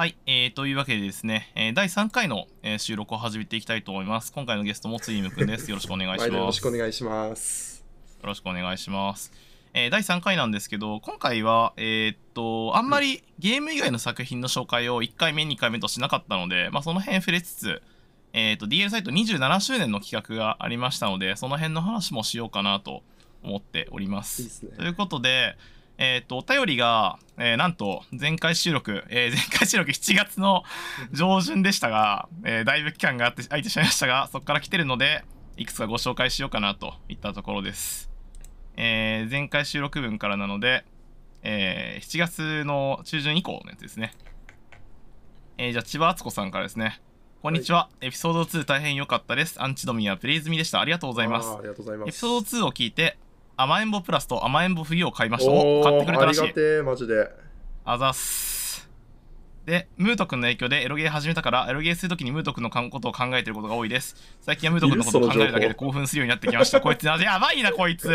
はい、えー、というわけでですね、えー第3回の、えー収録を始めていきたいと思います。今回のゲストもついむくんです。よろしくお願いしはい、よろます。しくお願いします。よろしくお願いします。えー第3回なんですけど、今回は、えーっと、あんまりゲーム以外の作品の紹介を1回目、2回目としなかったので、まあ、その辺触れつつ、えーっと、DL サイト27周年の企画がありましたので、その辺の話もしようかなと思っております。いいですねということで、えーっと、お便りが、えーなんと、前回収録、えー前回収録7月の上旬でしたが、えーだいぶ期間があって空いてしまいましたが、そこから来てるので、いくつかご紹介しようかなといったところです。えー前回収録分からなので、えー7月の中旬以降のやつですね。えーじゃあ、千葉敦子さんからですね。こんにちは。エピソード2大変良かったです。アンチドミアプレイ済みでした。ありがとうございますあー。ありがとうございます。エピソード2を聞いて、甘えんぼプラスと甘えんぼ冬を買いました。おお買ってくれたらしいありが。てえ、マジで。あざっす。で、ムート君の影響でエロゲー始めたから、エロゲーするときにムート君のことを考えてることが多いです。最近はムート君のことを考えるだけで興奮するようになってきました。こいつ、あやばいな、こいつ。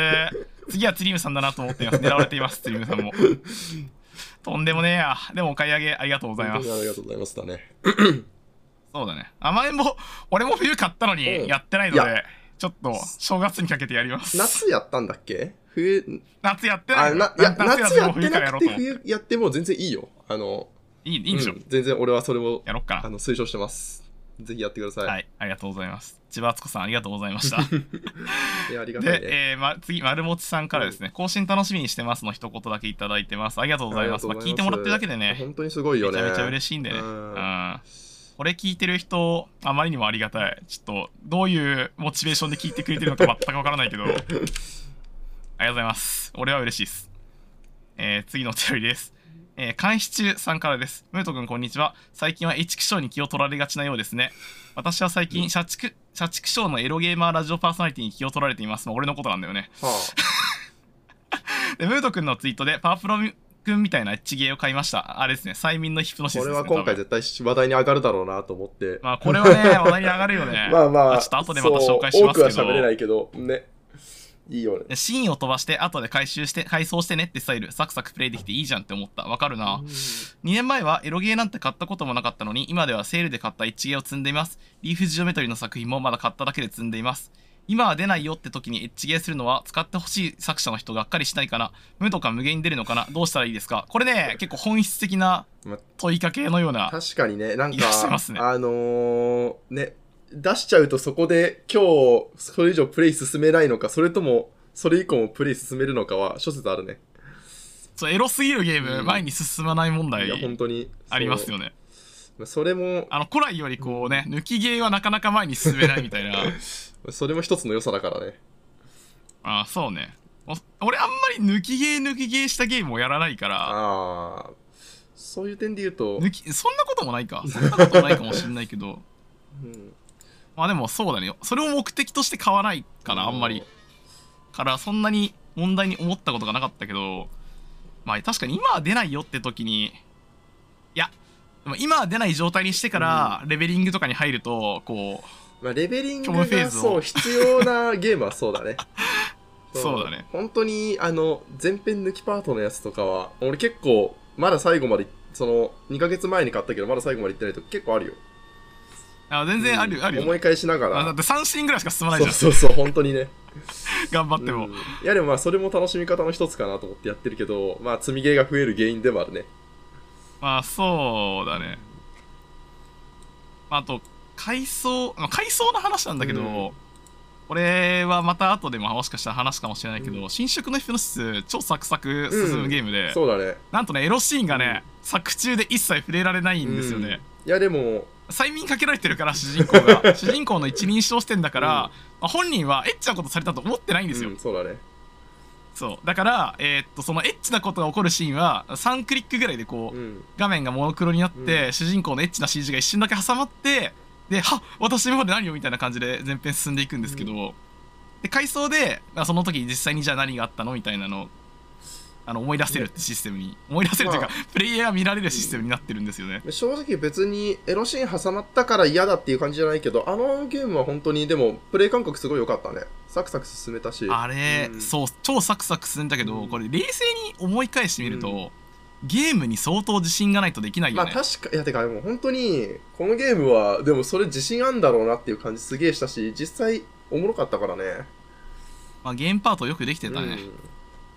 次はツリームさんだなと思っています。狙われています、ツリームさんも。とんでもねえや。でもお買い上げありがとうございます。ありがとうございますだね。そうだね。甘えんぼ、俺も冬買ったのうんにやってないのいで、ちょっと正月にかけてやります。夏やったんだっけ？冬、夏やってないあ、のな、いや、夏やってなくて冬からやろうと思う。冬やっても全然いいよ。あの、いい、いいんでしょ、うん全然俺はそれを、やろっかな。あの、推奨してます。ぜひやってください。はい、ありがとうございます。千葉敦子さん、ありがとうございました。いや、ありがたいで、ね。えーま、次、丸もちさんからですね、更新楽しみにしてますの一言だけいただいてます。ありがとうございます。まあ、聞いてもらってるだけでね、本当にすごいよね。めちゃめちゃ嬉しいんでね。ううんん。これ聞いてる人、あまりにもありがたい。ちょっと、どういうモチベーションで聞いてくれてるのか全くわからないけど、ありがとうございます。俺は嬉しいです。えー次のお便りです。えー、監視中さんからです。ムート君こんにちは。最近はエチクショーに気を取られがちなようですね。私は最近、社畜、社畜ショーのエロゲーマーラジオパーソナリティに気を取られています。まあ俺のことなんだよね。は で、ムート君のツイートで、パワープロ君みたいなエッチゲーを買いました。あれですね、催眠のヒプノあ、シスです、ね。これは今回絶対話題に上がるだろうなと思って。まあ、これはね、話題に上がるよね。まあまあ、ちょっと後でまた紹介しますけど。多くは喋れないけど、ね。いいよね。でシーンを飛ばして、後で回収して、回想してねってスタイル、サクサクプレイできていいじゃんって思った。わかるな。2年前はエロゲーなんて買ったこともなかったのに、今ではセールで買った一ゲーを積んでいます。リーフジオメトリの作品もまだ買っただけで積んでいます。今は出ないよって時にエッチゲーするのは使ってほしい作者の人がっかりしないかな無とか無限に出るのかなどうしたらいいですか？これね、結構本質的なま問いかけのような。確かにね、なんか、ねあのー、ね、出しちゃうとそこで今日、それ以上プレイ進めないのか、それとも、それ以降もプレイ進めるのかは諸説あるね。そうエロすぎるゲーム、うん前に進まない問題いや、本当に。ありますよね。ね。それも、あの、古来よりこうね、抜きゲーはなかなか前に進めないみたいな。それも一つの良さだからね。ああ、そうね。お俺あんまり抜きゲー抜きゲーしたゲームをやらないから、ああ、そういう点で言うと、抜き、そんなこともないか。そんなこともないかもしれないけど。うんまあでもそうだね。それを目的として買わないかな、あんまり。。から、そんなに問題に思ったことがなかったけど、まあ確かに今は出ないよって時に、いや、今は出ない状態にしてから、レベリングとかに入ると、こう、まあ、レベリングがそう必要なゲームはそうだね。そう。だね。本当にあの前編抜きパートのやつとかは俺結構まだ最後までその2ヶ月前に買ったけどまだ最後まで行ってないと結構あるよ。あ全然ある、うん。あるよ、思い返しながら。あだって3シーンぐらいしか進まないじゃん。そうそうそう本当にね。頑張っても。うん。いやでもまあそれも楽しみ方の一つかなと思ってやってるけどまあ積みゲーが増える原因でもあるね。まあそうだね。まあ、あと、階層、まあ、階層の話なんだけど、うん。これはまた後でももしかしたら話すかもしれないけど、新色のヒプノシス超サクサク進むゲームで、そうだね。なんとね、エロシーンがね、作中で一切触れられないんですよね。いやでも催眠かけられてるから、主人公が。主人公の一人称視点だから、まあ、本人はエッチなことされたと思ってないんですよ。うん、そうだね。そう。だから、えーっと、そのエッチなことが起こるシーンは、3クリックぐらいでこう、うん。画面がモノクロになって、う主人公のエッチな CG が一瞬だけ挟まってではっ私今まで何をみたいな感じで前編進んでいくんですけど、で回想でまあその時実際にじゃあ何があったのみたいなのをあの思い出せるってシステムに思い出せるというか、まプレイヤーが見られるシステムになってるんですよね、正直別にエロシーン挟まったから嫌だっていう感じじゃないけどあのゲームは本当にでもプレイ感覚すごい良かったね。サクサク進めたし。あれ、うん。そう超サクサク進んだけど、うん。これ冷静に思い返してみると、うんゲームに相当自信がないとできないよまあね、確かいやてかもう本当にこのゲームはでもそれ自信あんだろうなっていう感じすげえしたし実際おもろかったからね。まあ、ゲームパートよくできてたね、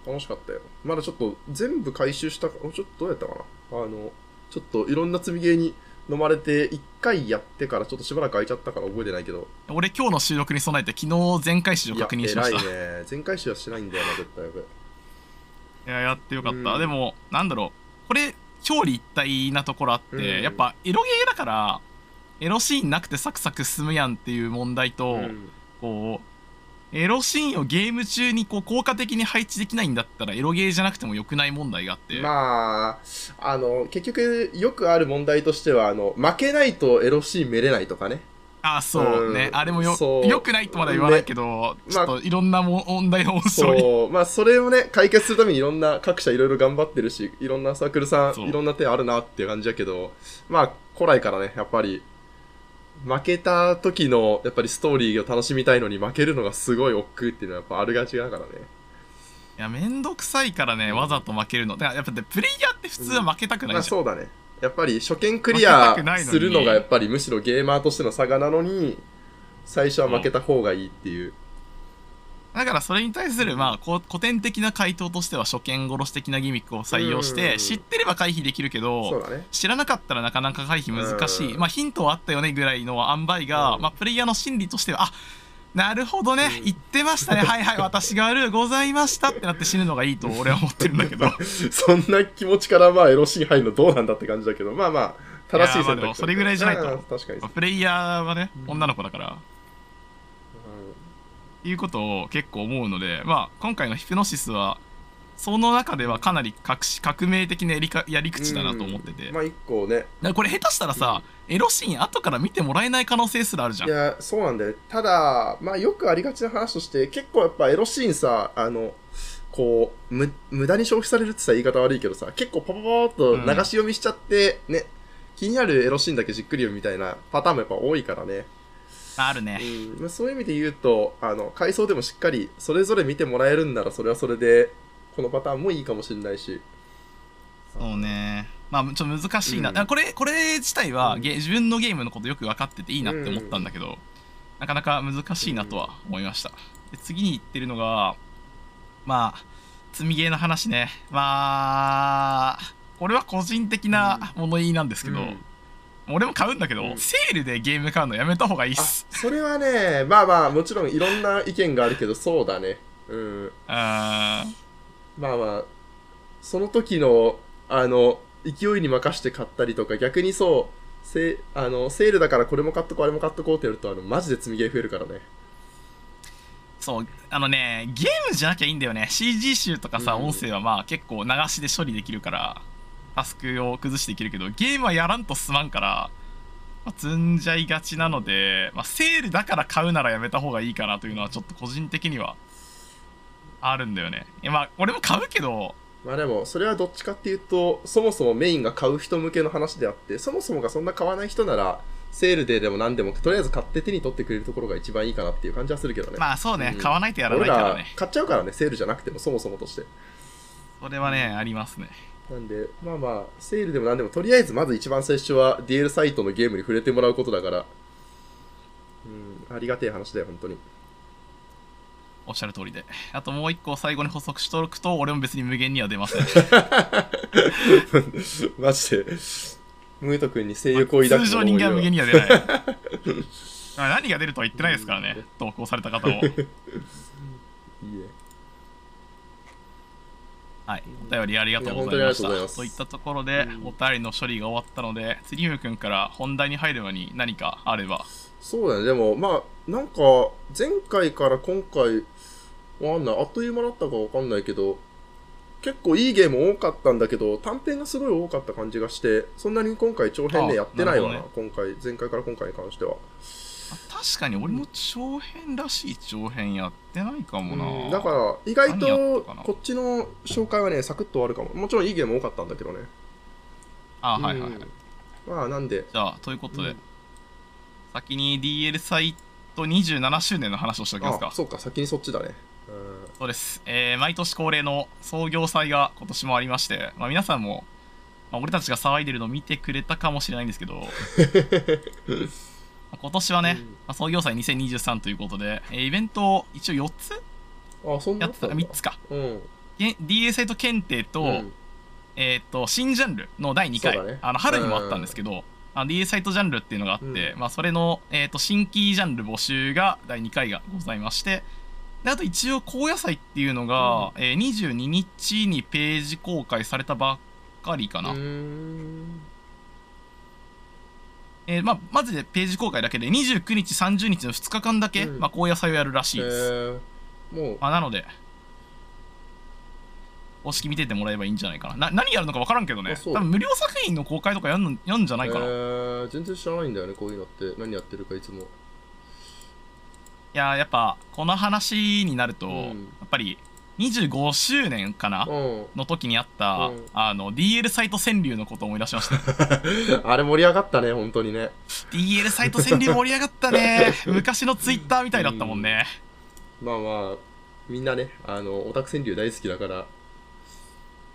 うん、楽しかったよ。まだちょっと全部回収したかちょっとどうやったかな。あのちょっといろんな積みゲーに飲まれて1回やってからちょっとしばらく空いちゃったから覚えてないけど。俺今日の収録に備えて昨日全回収を確認しました。いや偉いね。全回収はしてないんだよな絶対俺。いややってよかった、うん。でもなんだろうこれ表裏一体なところあって、うん。やっぱエロゲーだからエロシーンなくてサクサク進むやんっていう問題と、うん。こうエロシーンをゲーム中にこう効果的に配置できないんだったらエロゲーじゃなくてもよくない問題があって、まああの結局よくある問題としてはあの負けないとエロシーン見れないとかねあそうね、うん。あれもよよくないとまだ言わないけど、ね。ちょっといろんなも問題の温床に。そう。まあそれをね解決するためにいろんな各社いろいろ頑張ってるしいろんなサークルさんいろんな手あるなっていう感じだけどまあ古来からねやっぱり負けた時のやっぱりストーリーを楽しみたいのに負けるのがすごい億劫っていうのはやっぱあるがちだからね。いやめんどくさいからねわざと負けるの。だからやっぱねプレイヤーって普通は負けたくなまあいじゃん、そうだねやっぱり初見クリアするのがやっぱりむしろゲーマーとしての差がなのに最初は負けた方がいいっていう。だからそれに対するまあ古典的な回答としては初見殺し的なギミックを採用しうん。て知ってれば回避できるけど知らなかったらなかなか回避難しい。うん。まあヒントはあったよねぐらいの塩梅がうん。まあプレイヤーの心理としてはあなるほどね。うん。言ってましたね。はいはい。私が悪うございましたってなって死ぬのがいいと俺は 思ってるんだけど。そんな気持ちからまあエロシーン入るのどうなんだって感じだけどまあまあ正しい選択それぐらいじゃないと。うん確かに、プレイヤーはねうん。女の子だから。いうことを結構思うので、まあ、今回のヒプノシスはその中ではかなり革し革命的なやりかやり口だなと思ってて、うん。まあ一個ね。これ下手したらさ、エロシーン後から見てもらえない可能性すらあるじゃん。いやそうなんだよ。ただまあよくありがちな話として結構やっぱエロシーンさあのこうむ無駄に消費されるってさ言い方悪いけどさ結構パパパーっと流し読みしちゃって、ね。気になるエロシーンだけじっくり読むみたいなパターンもやっぱ多いからね、あるね、うん。まあ、そういう意味で言うとあの回想でもしっかりそれぞれ見てもらえるんならそれはそれでこのパターンもいいかもしれないし。そうね。まあちょっと難しいな、うん。これこれ自体は、うん。ゲ自分のゲームのことよく分かってていいなって思ったんだけど、なかなか難しいなとは思いました、で次に言ってるのがまあ積みゲーの話ね。まあこれは個人的な物言いなんですけど、うん。俺も買うんだけど、うん。セールでゲーム買うのやめた方がいいっあすそれはねまあまあもちろんいろんな意見があるけどそうだね。うん。あまあまあその時のあの勢いに任して買ったりとか逆にそうセあのセールだからこれも買っとこうあれも買っとこうってやるとあのマジで積みゲー増えるからね。そうあのねゲームじゃなきゃいいんだよね。CG 集とかさ、うん音声はまあ結構流しで処理できるからタスクを崩していけるけどゲームはやらんとすまんから、まあ、積んじゃいがちなので、まあ、セールだから買うならやめた方がいいかなというのはちょっと個人的にはあるんだよね。まあ俺も買うけど。まあでもそれはどっちかっていうとそもそもメインが買う人向けの話であってそもそもがそんな買わない人ならセールででも何でもとりあえず買って手に取ってくれるところが一番いいかなっていう感じはするけどね。まあそうね、うん。買わないとやらないからね。買っちゃうからねセールじゃなくてもそもそもとして。それはねありますね。なんでまあまあセールでも何でもとりあえずまず一番最初は DL サイトのゲームに触れてもらうことだから。うんありがてえ話だよ本当におっしゃる通りで。あともう一個最後に補足しておくと俺も別に無限には出ません。マジでムート君に性欲を抱く通常人間は無限にには出ない。まあ何が出るとは言ってないですからね。投稿された方も。いいねはい。お便りありがとうございましいや本当にありがとうございます。たといったところでうん。お便りの処理が終わったので釣りム君から本題に入る前に何かあれば。そうだね。でもまあなんか前回から今回わかんない。あっという間だったかわかんないけど結構いいゲーム多かったんだけど短編がすごい多かった感じがしてそんなに今回長編ねあやってないわななる今回。前回から今回に関しては。あ確かに俺も長編らしい長編やってないかもな、うんだから意外とこっちの紹介はねサクッと終わるかも。もちろんいいゲーム多かったんだけどね。あはいはいはい、うん。まあなんで。じゃあということで、うん。先に DL サイト27周年の話をしておきますか。あそうか先にそっちだね。うんそうです、えー毎年恒例の創業祭が今年もありまして、まあ、皆さんも、まあ、俺たちが騒いでるのを見てくれたかもしれないんですけど まあ今年はね、うん。まあ、創業祭2023ということで、えーイベントを一応4つやってた3つか。うん。げ DA サイト検定と,、うん。えー、と新ジャンルの第2回、ね。あの春にもあったんですけど、あの DA サイトジャンルっていうのがあって、まあ、それの、えー、と新規ジャンル募集が第2回がございましてであと一応高野菜っていうのが、えー22日にページ公開されたばっかりかな、えーまあ、まずでページ公開だけで29日30日の2日間だけ、うん。まあ、高野菜をやるらしいえです、ー。もう。まあ、なので公式見ててもらえばいいんじゃないかな。な何やるのか分からんけどね。多分無料作品の公開とかやんのやんじゃないかな、えいー。全然知らないんだよねこういうのって。何やってるかいつもややっぱこの話になると、うん。やっぱり25周年かな、うん。の時にあった、うん。あの DL サイト川柳のことを思い出しました。あれ盛り上がったね本当にね。DL サイト川柳盛り上がったね。昔のツイッターみたいだったもんね、まあまあみんなねあのオタク川柳大好きだから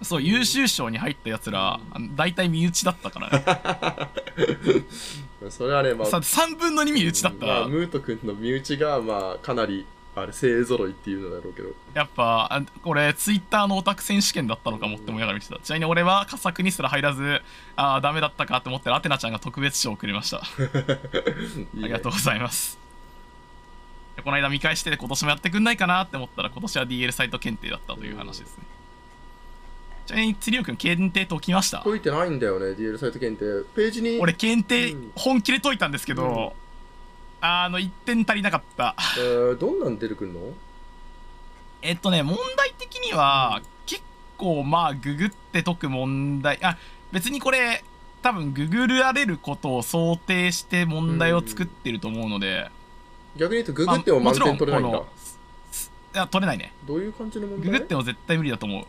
そう優秀賞に入ったやつら、大体身内だったからね。それはねまあさ3分の2身内だった。ら、まあ、ムート君の身内がまあかなりあれ勢ぞろいっていうのだろうけど。やっぱあこれツイッターのオタク選手権だったのかもって思いながら見てた。ちなみに俺は佳作にすら入らずああダメだったかって思ってアテナちゃんが特別賞をくれました。あ いいね。りがとうございます。でこの間見返して今年もやってくんないかなって思ったら今年は DL サイト検定だったという話ですねちなみに釣りくん検定解きました？解いてないんだよね DL サイト検定。ページに俺検定うん。本気で解いたんですけど、うん。あの1点足りなかった。えー、どんなん出てくんの？えっとね問題的には、結構まあググって解く問題。あ別にこれ多分ググられることを想定して問題を作ってると思うので、逆に言うとググっても満点取れないんだ。まあもちろんこのすいや取れないね。どういう感じの問題？ググっても絶対無理だと思う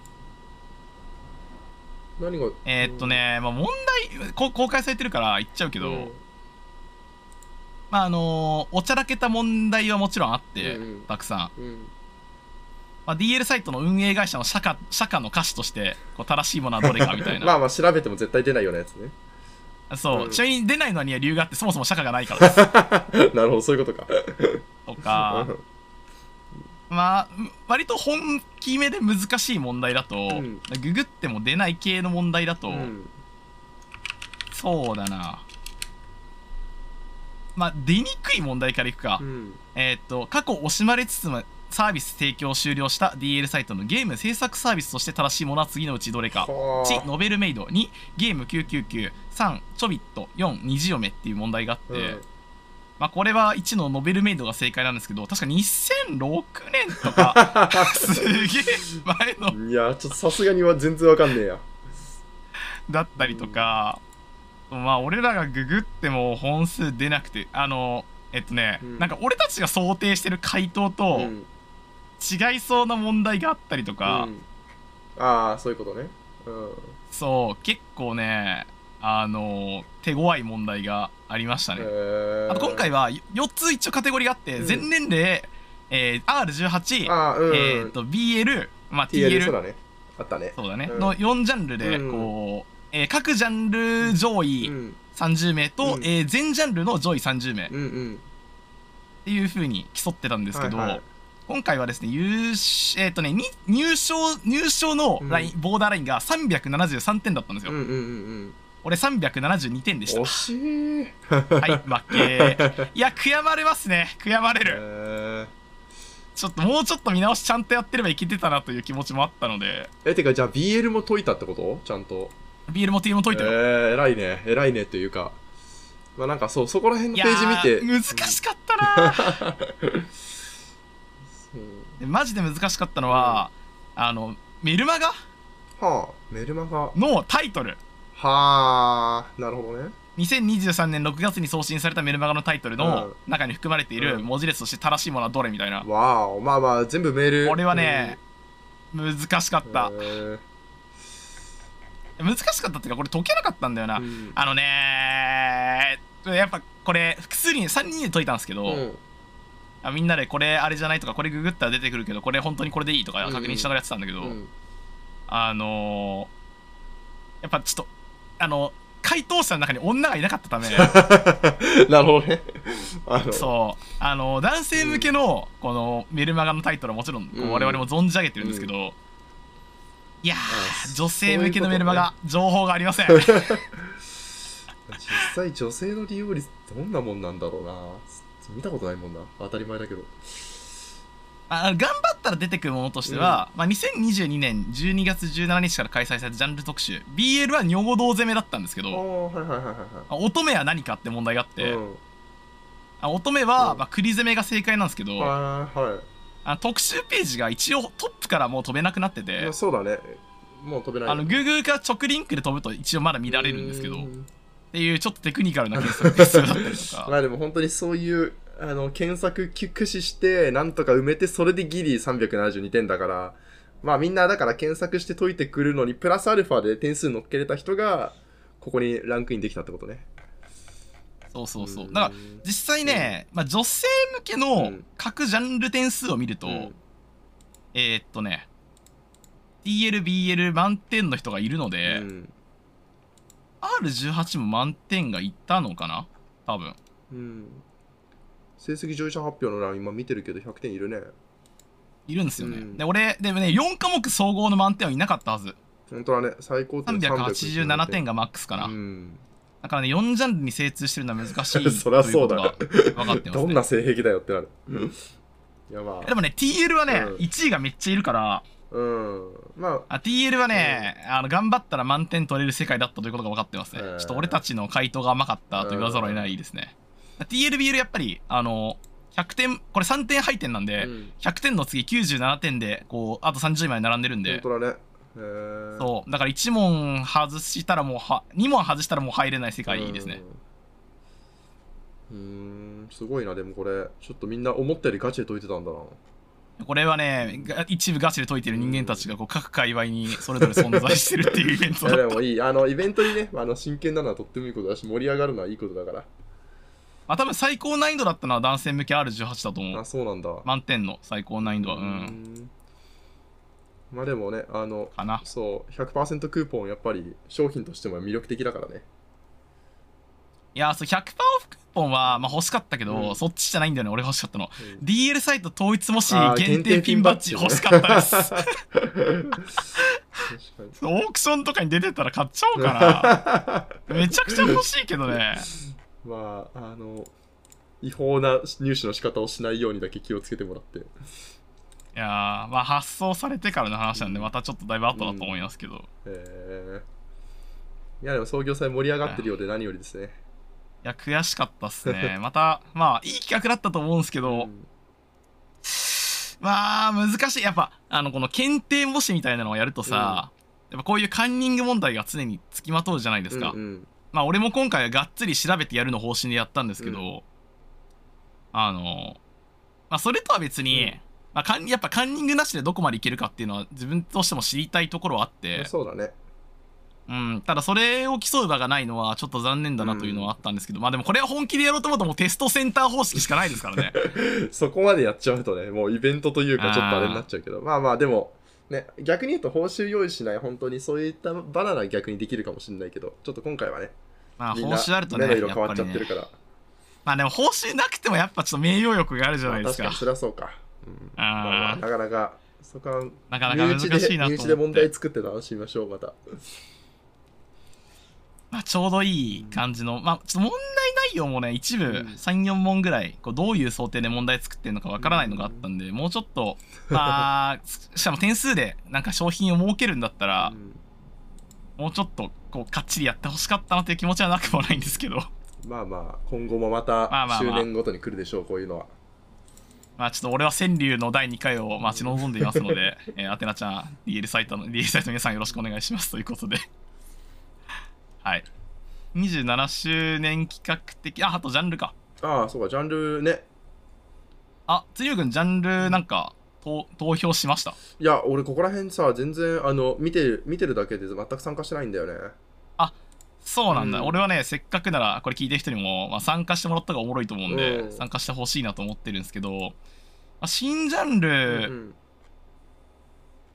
何が？えーっとね、まあ、問題こ公開されてるから言っちゃうけど、うん。まああのおちゃらけた問題はもちろんあって、うんうん。たくさん、うん。まあ、DL サイトの運営会社の社歌社歌の歌詞としてこう正しいものはどれかみたいな。まあまあ調べても絶対出ないようなやつね。そう、うん。ちなみに出ないのには理由があってそもそも社歌がないからです。なるほどそういうことか。とかまあ割と本気目で難しい問題だと、ん。ググっても出ない系の問題だと、うん。そうだな。まあ出にくい問題からいくか、うん。えーっと過去惜しまれつつもサービス提供終了した DL サイトのゲーム制作サービスとして正しいものは次のうちどれか。はあ。1ノベルメイド。2ゲーム9993ちょびっと。4虹嫁っていう問題があって、うんまあこれは1のノベルメイドが正解なんですけど確か2006年とか すげえ前のいやちょっとさすがには全然わかんねえや。だったりとか、まあ俺らがググっても本数出なくてあのえっとね、うん。なんか俺たちが想定してる回答とうん。違いそうな問題があったりとか、うん。ああそういうことね。うん。そう結構ねあの手強い問題がありましたね、あと今回は4つ一応カテゴリーがあって、うん。全年齢、えー R18、あーうん、えー、と BL、まあ、TL そうだね。あったね。そうだね、うん。の4ジャンルでうん。こう、えー各ジャンル上位うん。30名と、うん。えー全ジャンルの上位30名。っうんうん。ていう風に競ってたんですけど、はいはい。今回はですね優勝えっ、とねに入賞入賞のライン、ボーダーラインが373点だったんですよ、うんうんうん俺372点でした。惜しい。はい負け。いや悔やまれますね。悔やまれる、えちょっともうちょっと見直しちゃんとやってればいけてたなという気持ちもあったので。ー、えてかじゃあ BL も解いたってこと？ちゃんと。BL も TL も解いたよ、えー、偉いね偉いねというか。まあなんかそうそこら辺のいページ見て。難しかったな。マジで難しかったのは、あのメルマガ？はあメルマガ。のタイトルはあなるほどね。2023年6月に送信されたメルマガのタイトルのうん。中に含まれているうん。文字列として正しいものはどれみたいな、わおまあまあ全部メールこれはね、難しかっうんた、え難しかったっていうかこれ解けなかったんだよな、ーうん。あのねやっぱこれ複数人3人で解いたんですけど、うん。あみんなでこれあれじゃないとかこれググったら出てくるけどこれ本当にこれでいいとか確認しながらやってたんだけど、うん。あのーやっぱちょっとあの回答者の中に女がいなかったため なるほどね。あの、そうあの男性向けのこのメルマガのタイトルはもちろんこううん我々も存じ上げてるんですけど、いやーあ女性向けのメルマガ、情報がありません 実際女性の利用率どんなもんなんだろうな。見たことないもんな。当たり前だけど。あ頑張ったら出てくるものとしては、まあ、2022年12月17日から開催されたジャンル特集 BL は女語道攻めだったんですけど乙女は何かって問題があっい。て、うんあ乙女は、うんまあ、栗攻めが正解なんですけど、はいはい。あの特集ページが一応トップからもう飛べなくなっててまあ、そうだね。もう飛べない。あの Google から直リンクで飛ぶと一応まだ見られるんですけどっうんていうちょっとテクニカルな検索が必要だったりとか まあでも本当にそういうあの検索駆使してなんとか埋めてそれでギリ372点だから。まあみんなだから検索して解いてくるのにプラスアルファで点数乗っけれた人がここにランクインできたってことね。そうそうそう。うんだから実際ね、まあ、女性向けうのん。各ジャンル点数を見ると、うん。えー、っとね TLBL 満点の人がいるのうで、ん R18 も満点がいったのかな？多分。うん成績上位者発表の欄今見てるけど100点いるね。いるんですよね、うん。で俺でもね4科目総合の満点はいなかったはず。本当はね。最高点387点。ががマックスかな、うん。だからね4ジャンルに精通してるのは難しい そりゃそうだ分かってます、ね、どんな性癖だよってなる。いやまあでもね TL はね、うん。1位がめっちゃいるから。うん。まあ。あ TL はね、あの頑張ったら満点取れる世界だったということが分かってますね、うんちょっと俺たちの回答が甘かったと言わざるを得ないですね、TLBL やっぱりあの100点これ3点配点なんで、うん。100点の次97点でこうあと30枚並んでるんで。本当だね。そう。だから1問外したらもうは2問外したらもう入れない世界ですね。うん。すごいな。でもこれちょっとみんな思ったよりガチで解いてたんだな。これはねが一部ガチで解いてる人間たちがこう各界隈にそれぞれ存在してるっていうイベントいやだった。でもいい。あのイベントにねあの真剣なのはとってもいいことだし盛り上がるのはいいことだからまあ多分最高難易度だったのは男性向け R18 だと思あうそうなんだ。満点の最高難易度は。ううんん。まあでもねあのかな。そう100%クーポンやっぱり商品としても魅力的だからね。いやそう100%オフクーポンは、まあ、欲しかったけど、うん。そっちじゃないんだよね俺欲しかったの。うん。DL サイト統一もし限定ピンバッジ欲しかったです。オークションとかに出てたら買っちゃおうかな。めちゃくちゃ欲しいけどねまああの違法な入手の仕方をしないようにだけ気をつけてもらって。いやーまあ発送されてからの話なんでまたちょっとだいぶ後だと思いますけど、いえー、いやでも創業祭盛り上がってるようで何よりですね。や悔しかったっすね。またまあいい企画だったと思うんですけど、うん。まあ難しい。やっぱあのこの検定模試みたいなのをやるとさ、やっぱこういうカンニング問題が常につきまとうじゃないですか、うんうんまあ俺も今回はがっつり調べてやるの方針でやったんですけど、うん。あのまあそれとは別に、うん。まあ、やっぱカンニングなしでどこまでいけるかっていうのは自分としても知りたいところはあって、そうだね。うん、ただそれを競う場がないのはちょっと残念だなというのはあったんですけど、まあでもこれは本気でやろうと思うともうテストセンター方式しかないですからね。そこまでやっちゃうとねもうイベントというかちょっとあれになっちゃうけど。まあまあでもね逆に言うと報酬用意しない本当にそういったバナナ逆にできるかもしれないけどちょっと今回はねまあ報酬あるとね目の色変わっちゃってるから、まあでも報酬なくてもやっぱちょっと名誉欲があるじゃないですか。まあ確かにそうか、うんまあまあなかなかそこはなかなか難しいなと思って。身内で問題作って楽しみましょうまた。まあ、ちょうどいい感じの、まあ、ちょっと問題内容もね、一部うん。3、4問ぐらい、こうどういう想定で問題作ってるのかわからないのがあったんで、もうちょっと、まあ、しかも点数でなんか商品を設けるんだったらう、ん。もうちょっとこうかっちりやってほしかったなという気持ちはなくもないんですけど、まあまあ今後もまたまあまあまあ周年ごとに来るでしょうこういうのはまあちょっと俺は川柳の第2回を待ち望んでいますので、えー、アテナちゃん、DL サイトの、DL サイトの皆さんよろしくお願いしますということで。はい。27周年企画的、あ、あとジャンルか。ああそうかジャンルねあ、つゆくん、ジャンルなんか、投投票しました？いや俺ここら辺さ全然あの見てる見てるだけで全く参加してないんだよねそうなんだ、うん。俺はねせっかくならこれ聞いてる人にも、まあ、参加してもらった方がおもろいと思うんで、うん。参加してほしいなと思ってるんですけど、まあ、新ジャンル、うん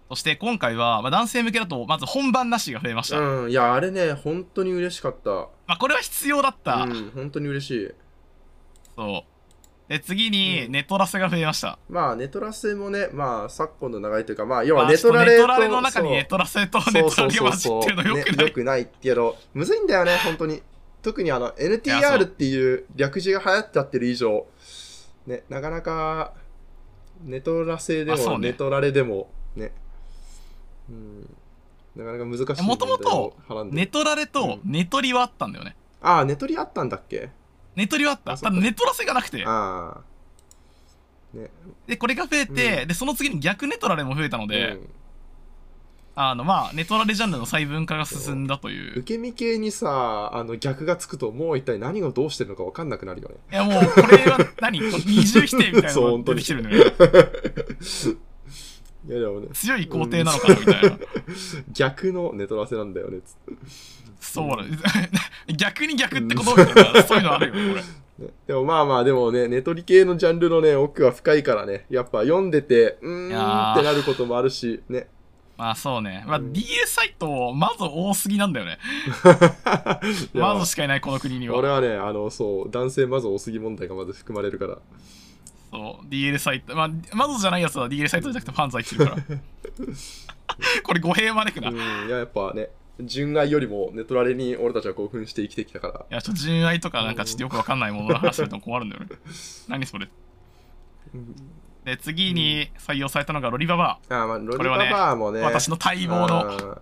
そして今回は、まあ、男性向けだとまず本番なしが増えました、うん、いや、あれね、本当に嬉しかった。まあ、これは必要だった、うん、本当に嬉しい。そうで次にうん。ネトラセが増えました、まあ、ネトラセもね、まあ、昨今の長いというか、まあ、要まあはネトラレと、ネトラレの中にネトラセとネトラレが混じってるのよくない、ねよくないってやろむずいんだよね、本当に。特にあの、NTR っていう略字が流行っちゃってる以上、ね、なかなか、ネトラセでも、ネトラレでも、ね、うん、なかなか難しいもともとネトラレとネトリはあったんだよね。ああ、ネトリあったんだっけ？ネトリはあった。ただネトラセがなくて。ね、でこれが増えて、うん。でその次に逆ネトラレも増えたので、うん。あのまあネトラレジャンルの細分化が進んだという。受け身系にさ、あの逆がつくと、もう一体何がどうしてるのか分かんなくなるよね。いやもうこれは何？二重否定みたいなのが出てきてるのよ。いやでもね、強い肯定なのかなみたいな、逆のネトラセなんだよね、つって。そうだ 逆に逆ってことみたいなそういうのあるよこれ。ね でもまあまあ、でもね、ネトリ系のジャンルのね、奥は深いからね、やっぱ読んでて、うーんってなることもあるし、ね。まあそうね、まあ、うん DL サイトまず多すぎなんだよね。まずしかいないこの国には。俺はね、あの、そう、男性まず多すぎ問題がまず含まれるから。そう DL サイト。まあまずじゃないやつは DL サイトじゃなくてファンザイってるから。これ語弊招くな、うん、いいや、やっぱね、純愛よりもネトラレに俺たちは興奮して生きてきたから。やちょっと純愛とかなんかちょっとよくわかんないものの話すると困るんだよね。何それ？うん。で次に採用されたのがロリババあーまあ、ロリバこれはねバーもね、ア私の待望の。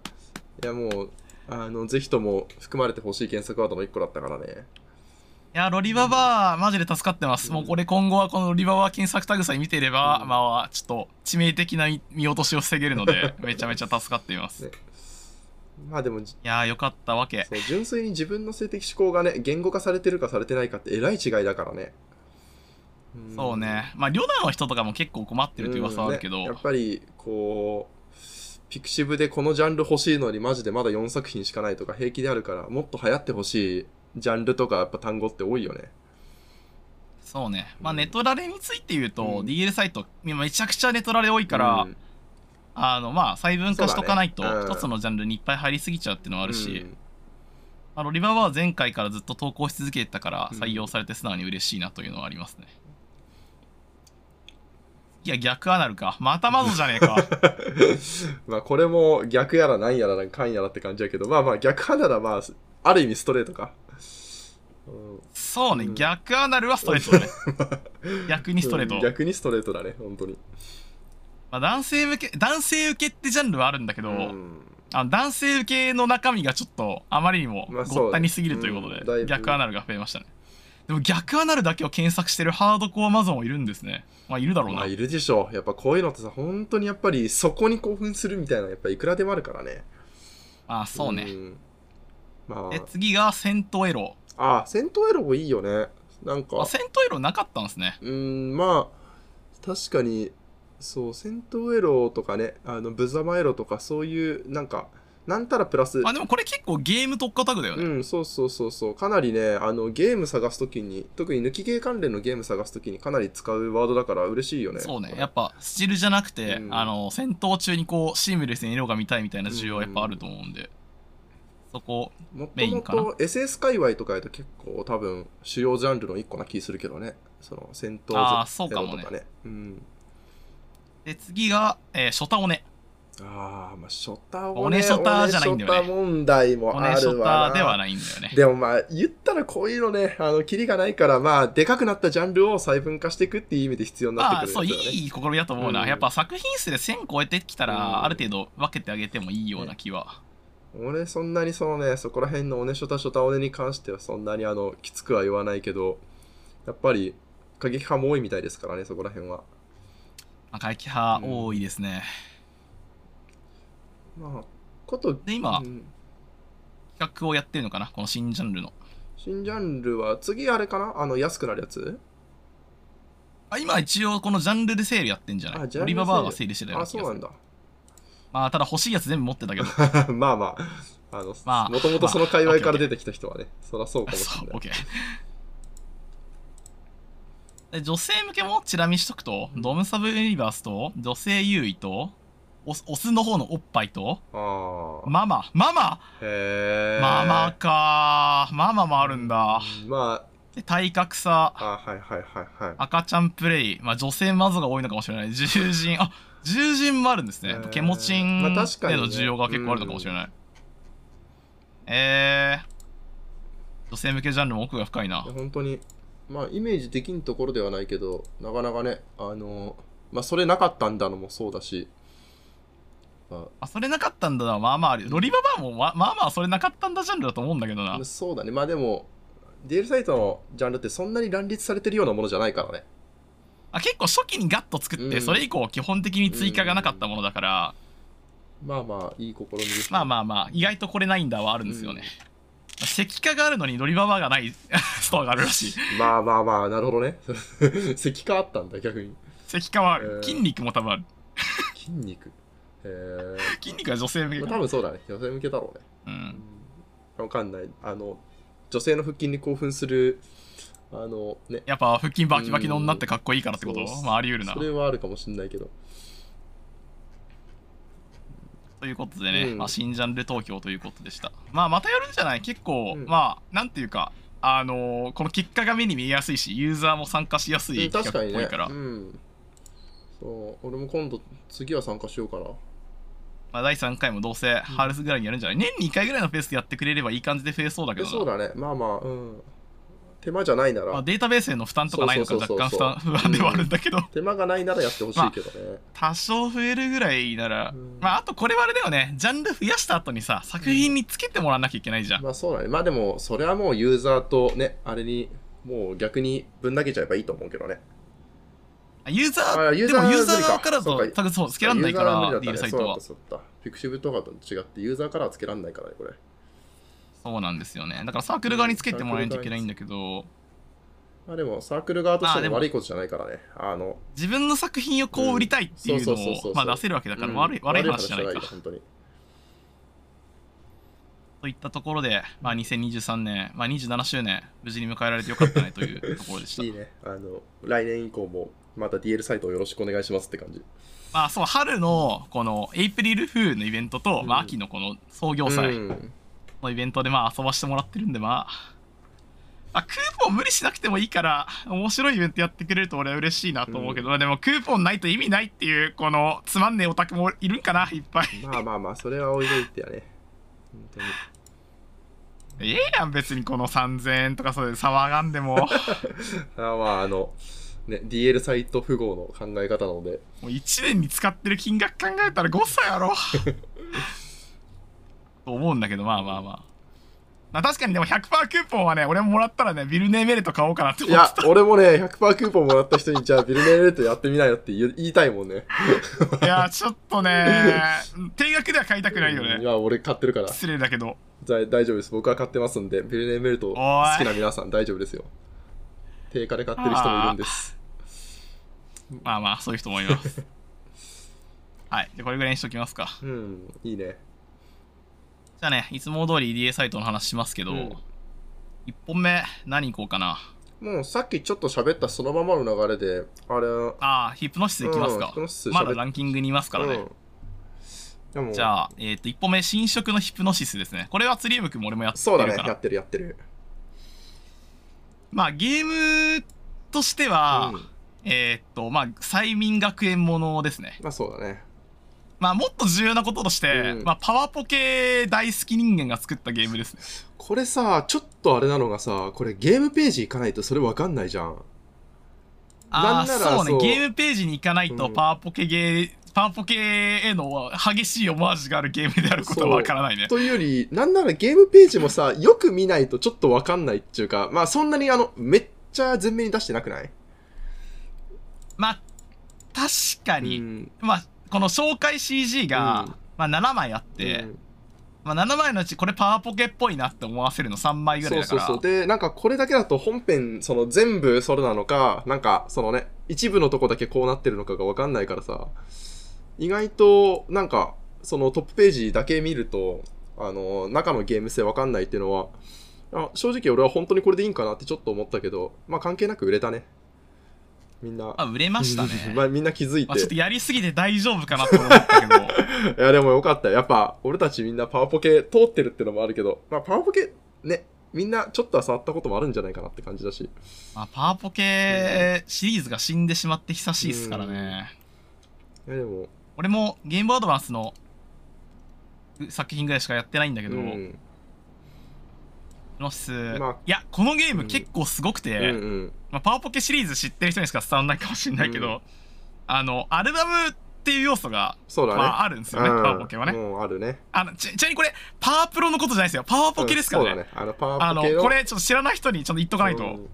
いやもうあのぜひとも含まれてほしい検索ワードの一個だったからね。いやロリババマジで助かってます。もうこれ今後はこのロリババ検索タグさえ見ていれば、うん。まあちょっと致命的な見見落としを防げるので めちゃめちゃ助かっています、ねまあでもじいやーよかったわけ。そう純粋に自分の性的思考がね言語化されてるかされてないかってえらい違いだからね。ん。そうね。まあリョナの人とかも結構困ってるという噂はあるけど、うんね。やっぱりこうピクシブでこのジャンル欲しいのにマジでまだ4作品しかないとか平気であるからもっと流行ってほしいジャンルとかやっぱ単語って多いよね。そうね。まあネトラレについて言うと、うん。DL サイトめちゃくちゃネトラレ多いから、うんあのまあ細分化しとかないと一つのジャンルにいっぱい入りすぎちゃうっていうのはあるし、うん。まあ、ロリバーは前回からずっと投稿し続けてたからうん。採用されて素直に嬉しいなというのはありますね。いや逆アナルか。またまずじゃねえか。まあこれも逆やらなんやらなんかんやらって感じやけどまあまあ逆派ならまあある意味ストレートか、うんそうね、うん。逆アナルはストレートだね。逆にストレート、うん逆にストレートだね本当にまあ、男性向け男性受けってジャンルはあるんだけど、うん。あの男性受けの中身がちょっとあまりにもごったにすぎるということで、うんだいぶ。逆アナルが増えましたね。でも逆アナルだけを検索してるハードコアマゾンもいるんですね。まあいるだろうな、まあいるでしょやっぱこういうのってさ本当にやっぱりそこに興奮するみたいなのやっぱいくらでもあるからね。あそうね、ん。まで次が戦闘エロ。ああ戦闘エロもいいよね。なんか。あ戦闘エロなかったんですね。うーんまあ確かにそう戦闘エロとかねあのブザマエロとかそういうなんかなんたらプラス。あでもこれ結構ゲーム特化タグだよね、うんそうそうそうそう。かなりねあのゲーム探すときに特に抜きゲー関連のゲーム探すときにかなり使うワードだから嬉しいよね。そうね。やっぱスチルじゃなくて、うん。あの戦闘中にこうシームレスに色が見たいみたいな需要はやっぱあると思うんで、そこもメインかな。ともと SS 界隈とかやと結構多分主要ジャンルの一個な気するけどね。その戦闘あーそうかもね。エロとね。うんで次が、えー、ショタオネ。ああまあショタをオネショタじゃないんだよね。オネショタ問題もあるわな。タではないんだよね。でもまあ言ったらこういうのねあのキリがないからまあでかくなったジャンルを細分化していくっていう意味で必要になまあってくるね。そういい試みだと思うな、うん。やっぱ作品数で1000超えてきたら、うん。ある程度分けてあげてもいいような気は、俺そんなにそのねそこら辺のオネショタショタオネに関してはそんなにあのきつくは言わないけどやっぱり過激派も多いみたいですからねそこら辺は。まあ、過激派うん。多いですね、まあことで今うん。企画をやってるのかな？この新ジャンルの。新ジャンルは次あれかな？あの安くなるやつ？あ今一応このジャンルでセールやってんじゃない？オリババーがセールしてたようあな気がする。そうなんだ。まあただ欲しいやつ全部持ってたけど。まあまあ。あの、まあもともとその界隈から出てきた人はね、そりゃそうかもしれない。で女性向けもチラ見しとくと、ドムサブユニバースと女性優位とオスオスの方のおっぱいとああ。ママママ。へえ。ママかママもあるんだ。うんまで体格差。あ、あはいはいはいはい。赤ちゃんプレイ、まあ、女性マゾが多いのかもしれない。獣人。あ獣人もあるんですね。ケモチンまあ確かにね。での需要が結構あるのかもしれない、えー、女性向けジャンルも奥が深いな。本当に、まあ、イメージできんところではないけど、なかなかね、あの、まあ、それなかったんだのもそうだし、まあそれなかったんだなまあまああるロリババアもままあまあそれなかったんだジャンルだと思うんだけどなあ、そうだね。まあでも、DL サイトのジャンルってそんなに乱立されてるようなものじゃないからね。あ結構初期にガッと作って、うんそれ以降基本的に追加がなかったものだから、まあまあ、いい試みです、まあまあまあ意外とこれないんだはあるんですよね、石化があるのにロリババアがない ストアがあるらしいまあまあまあ、なるほどね。石化あったんだ、逆に。石化はある、えー筋肉も多分ある筋肉？へえ。筋肉は女性向けまあ、多分そうだね。女性向けだろうね。うんわかんない。あの、女性の腹筋に興奮する、あの、ね。やっぱ腹筋バキバキの女ってかっこいいからってこと？まああり得るなそれはあるかもしんないけど。ということでね、うん。まあ、新ジャンル東京ということでした。まあまたやるんじゃない？結構、うん。まあなんていうかあのーこの結果が目に見えやすいしユーザーも参加しやすいうん企画っぽいから、うん。そう。俺も今度次は参加しようかな。まあ、第3回もどうせ春ぐらいにやるんじゃない、年に1回ぐらいのペースでやってくれればいい感じで増えそうだけどそうだね。まあまあうん手間じゃないなら、まあ、データベースへの負担とかないのか若干負担不安ではあるんだけど、手間がないならやってほしいけどね、多少増えるぐらいなら、うん。まああとこれはあれだよね。ジャンル増やした後にさ作品につけてもらわなきゃいけないじゃん、まあそうだね。まあでもそれはもうユーザーとねあれにもう逆にぶん投げちゃえばいいと思うけどね。ユーザーあユーザーでもユーザー側か。らと多分そうつけらんないからは無理だった DL サねそうだイトは。ったそうだった。ピクシブとかと違ってユーザーからはつけらんないからねこれそうなんですよね。だからサークル側につけてもらわないといけないんだけど。まあでもサークル側としてもも悪いことじゃないからね。あの自分の作品をこう売りたいっていうのをまあ出せるわけだからうん。悪い悪い話じゃないから。本当に。といったところで、まあ、2023年、まあ、27周年無事に迎えられてよかったねというところでした。いいね。あの来年以降もまた DL サイトをよろしくお願いしますって感じ。まあそう春のこのエイプリルフールのイベントと、うんまあ、秋のこの創業祭。うんのイベントでまあ遊ばしてもらってるんでまああクーポン無理しなくてもいいから面白いイベントやってくれると俺は嬉しいなと思うけど、でもクーポンないと意味ないっていうこのつまんねえオタクもいるんかないっぱい。まあまあまあそれは置いといてやね。本当に。ええやん別にこの3000円とかそれで騒がんでも。も あまああのね DL サイト符号の考え方なので。う1年に使ってる金額考えたら誤差やろ と思うんだけどまあまあまあ。まあ確かにでも100%クーポンはね俺ももらったらねビルネーメレット買おうかなってい思ってや俺もね100%クーポンもらった人にじゃあビルネーレットやってみないよって言い言いたいもんね。たいやちょっとね定額では買いたくないよね。いや俺買ってるから。失礼だけど。だ大丈夫です。僕は買ってますんでビルネーメルト好きな皆さん大丈夫ですよ。定価で買ってる人もいるんです。まあまあそういう人もいます。はい。でこれぐらいにしときますか。うんいいねじゃあねいつも通り DA サイトの話しますけど、うん。1本目何行こうかな？もうさっきちょっと喋ったそのままの流れであれああヒプノシスいきますか。うんまだランキングにいますからね、うん。じゃあ、えっ、と、1本目、新色のヒプノシスですね。これは釣りウム君も俺もやってるそうから。だね。やってるやってる。まあ、ゲームとしては、うん。えっ、と、まあ、催眠学園ものですね。まあそうだねまあ、もっと重要なこととして、うん。まあ、パワポケ大好き人間が作ったゲームですね。これさちょっとあれなのがさこれゲームページ行かないとそれわかんないじゃん。ああ、なんならそう。ねゲームページに行かないと、うん。パワポケゲー、パワポケへの激しいオマージュがあるゲームであることはわからないね。というよりなんならゲームページもさよく見ないとちょっとわかんないっていうかまあそんなにあのめっちゃ前面に出してなくない？まあ、確かに、うん。まあ、この紹介 CG が、うん。まあ、7枚あって、うん。まあ、7枚のうちこれパワーポケっぽいなって思わせるの3枚ぐらいだから。そうそうそう。でなんかこれだけだと本編その全部それなのかなんかそのね一部のとこだけこうなってるのかがわかんないからさ。意外となんかそのトップページだけ見るとあの、中のゲーム性わかんないっていうのは、あ正直俺は本当にこれでいいんかなってちょっと思ったけど、まあ関係なく売れたね。みんな。あ売れましたね まあみんな気づいて。まあ、ちょっとやりすぎて大丈夫かなと思ったけど いやでもよかったよ。やっぱ俺たちみんなパワポケ通ってるってのもあるけど、まあパワポケね、みんなちょっとは触ったこともあるんじゃないかなって感じだし。まあ、パワポケシリーズが死んでしまって久しいですからね、いやでも、俺もゲームアドバンスの作品ぐらいしかやってないんだけど、うん。のっす、まあいやこのゲーム結構すごくて、うんうん。まあ、パワポケシリーズ知ってる人にしか伝わんないかもしれないけど、うんあのアルバムっていう要素が、そうだね。まあ、あるんですよね、うんパワポケはね、もうあるね。あのちちなみにこれパワープロのことじゃないですよパワポケですからね,、うん。あのパあのワポケの。これちょっと知らない人にちょっと言っとかないと、うん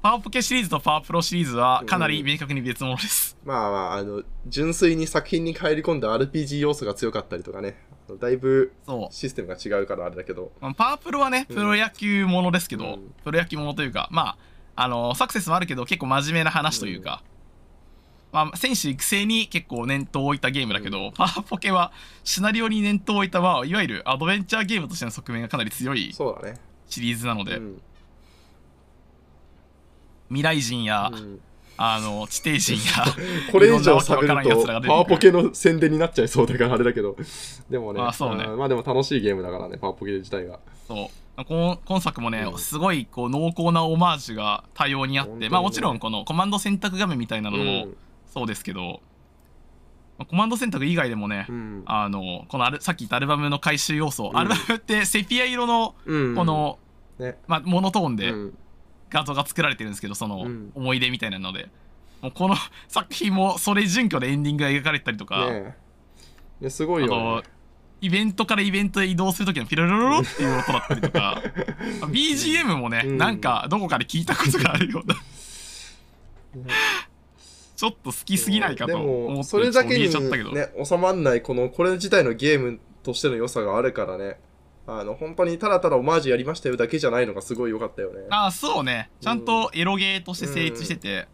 パワポケシリーズとパワープロシリーズはかなり明確に別物です、まあまあ、あの、純粋に作品に入り込んだ RPG 要素が強かったりとかね。だいぶシステムが違うからあれだけど。まあパワープロはね、うん。プロ野球ものですけど、うん。プロ野球ものというか、まあ、あの、サクセスもあるけど、結構真面目な話というか、まあ、選手育成に結構念頭を置いたゲームだけど、パワーポケはシナリオに念頭を置いた、まあ、いわゆるアドベンチャーゲームとしての側面がかなり強い。シリーズなので、うん未来人や、うん。あの、地底人や、これ以上喋る。と、パワポケの宣伝になっちゃいそうだからあれだけど。でもね。まあそうね。ん。まあでも楽しいゲームだからね、パワポケ自体が。そう。今今作もね、うん。すごいこう濃厚なオマージュが多様にあって、ね。まあもちろんこのコマンド選択画面みたいなのもうん。そうですけど、まあコマンド選択以外でもね、うん。あのこのアルさっき言ったアルバムの回収要素、うん。アルバムってセピア色のうん。こ、の、ね。まあ、モノトーンでうん画像が作られてるんですけどそのうん。思い出みたいなので、もうこの 作品もそれ準拠でエンディングが描かれてたりとか、ねえ。ねすごいよ、ね。イベントからイベントへ移動する時のピロロロロっていう音だったりとか BGM もね、うん。なんかどこかで聞いたことがあるような。ちょっと好きすぎないかとで思っても、それだけにね、収まんない、この、これ自体のゲームとしての良さがあるからね。あの、本当にただただオマージュやりましたよだけじゃないのがすごい良かったよね。ああそうね。ちゃんとエロゲーとして成立してて、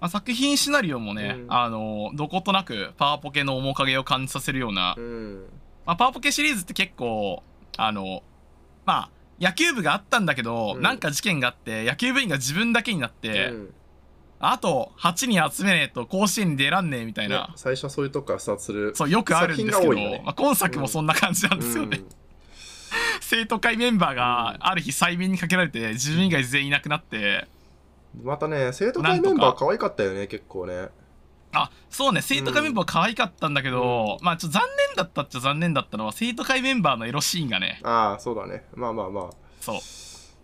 まあ、作品シナリオもね、うん。あのどことなくパワーポケの面影を感じさせるような、うん。まあ、パワーポケシリーズって結構あのまあ野球部があったんだけど、うん。なんか事件があって野球部員が自分だけになって、うん。あと8人集めねえと甲子園に出らんねえみたいねな、最初はそういうとこからスタートする。そうよくあるんですけど、ね。まあ、今作もそんな感じなんですよね、生徒会メンバーがある日催眠にかけられて自分以外全員いなくなって。うんまたね、生徒会メンバー可愛かったよね、結構ね。あそうね。生徒会メンバー可愛かったんだけど、まあちょっと残念だったっちゃ残念だったのは生徒会メンバーのエロシーンがね。ああ、そうだね。まあまあまあ。そう。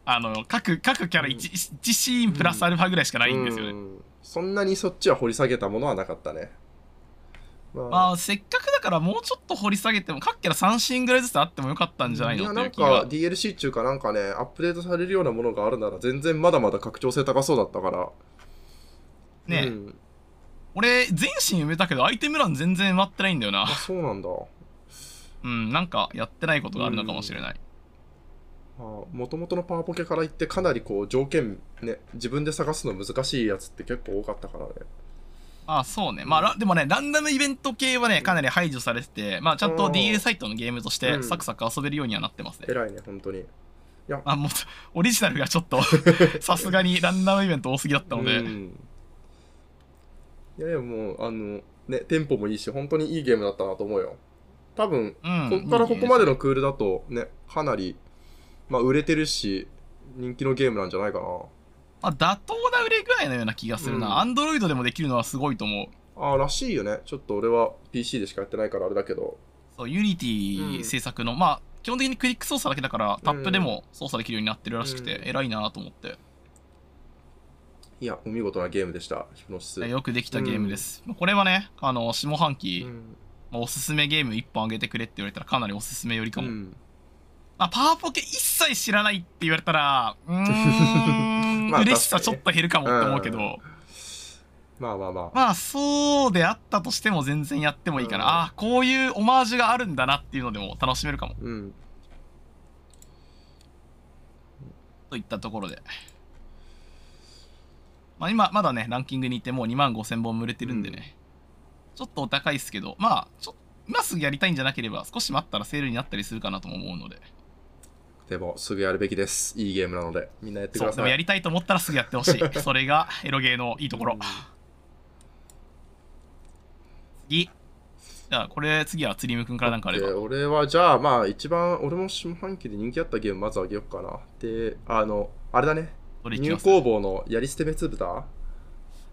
あの各各キャラ 1,、1シーンプラスアルファぐらいしかないんですよね、うん。そんなにそっちは掘り下げたものはなかったね。まあまあせっかくだからもうちょっと掘り下げても各キャラ3シーンぐらいずつあってもよかったんじゃないの？やなん。っていう気がか DLC 中かなんかね、アップデートされるようなものがあるなら全然まだまだ拡張性高そうだったから。ねうん。俺全身埋めたけどアイテム欄全然埋まってないんだよな。あ、そうなんだ。うんなんかやってないことがあるのかもしれない、もともとのパワーポケから言ってかなりこう条件ね、自分で探すの難しいやつって結構多かったからね。あそうね。まあらでもねランダムイベント系はねかなり排除されててまあちゃんとうん。DL サイトのゲームとしてうん。サクサク遊べるようにはなってますね、偉いね、本当に。いや、あもうオリジナルがちょっと さすがにランダムイベント多すぎだったので、うん。いやいやもう、あの、ね、テンポもいいし、本当にいいゲームだったなと思うよ。多分、うんこっからここまでのクールだとね、かなり、まあ、売れてるし、人気のゲームなんじゃないかな。まあ、妥当な売れ具合のような気がするうんな。アンドロイドでもできるのはすごいと思う。ああ、らしいよね。ちょっと俺は PC でしかやってないからあれだけど。そう、ユニティ制作の、まあ、基本的にクリック操作だけだから、タップでも操作できるようになってるらしくて、うん偉いなと思って、いや、お見事なゲームでした、ヒプノシス。よくできたゲームです。これはね、あの、下半期、うんまあおすすめゲーム1本あげてくれって言われたらかなりおすすめよりかも。うんまあ、パワーポケ一切知らないって言われたら、うーん、まあ嬉しさちょっと減るかもって思うけど、うん。まあまあまあ。まあそうであったとしても全然やってもいいかな、うん。ああこういうオマージュがあるんだなっていうのでも楽しめるかも。うん。といったところで、まあ、今まだねランキングにいてもう2万5000本も売れてるんでね、ちょっとお高いですけどまあちょ今すぐやりたいんじゃなければ、少し待ったらセールになったりするかなとも思うので。でも、すぐやるべきです。いいゲームなので、みんなやってください。でもやりたいと思ったらすぐやってほしい。それがエロゲーのいいところ。次。じゃあ、これ、次は釣りムくんからなんかあればで。俺はじゃあまあ一番俺も下半期で人気あったゲームまずあげようかなであのあれだね入工房のやり捨て別豚あ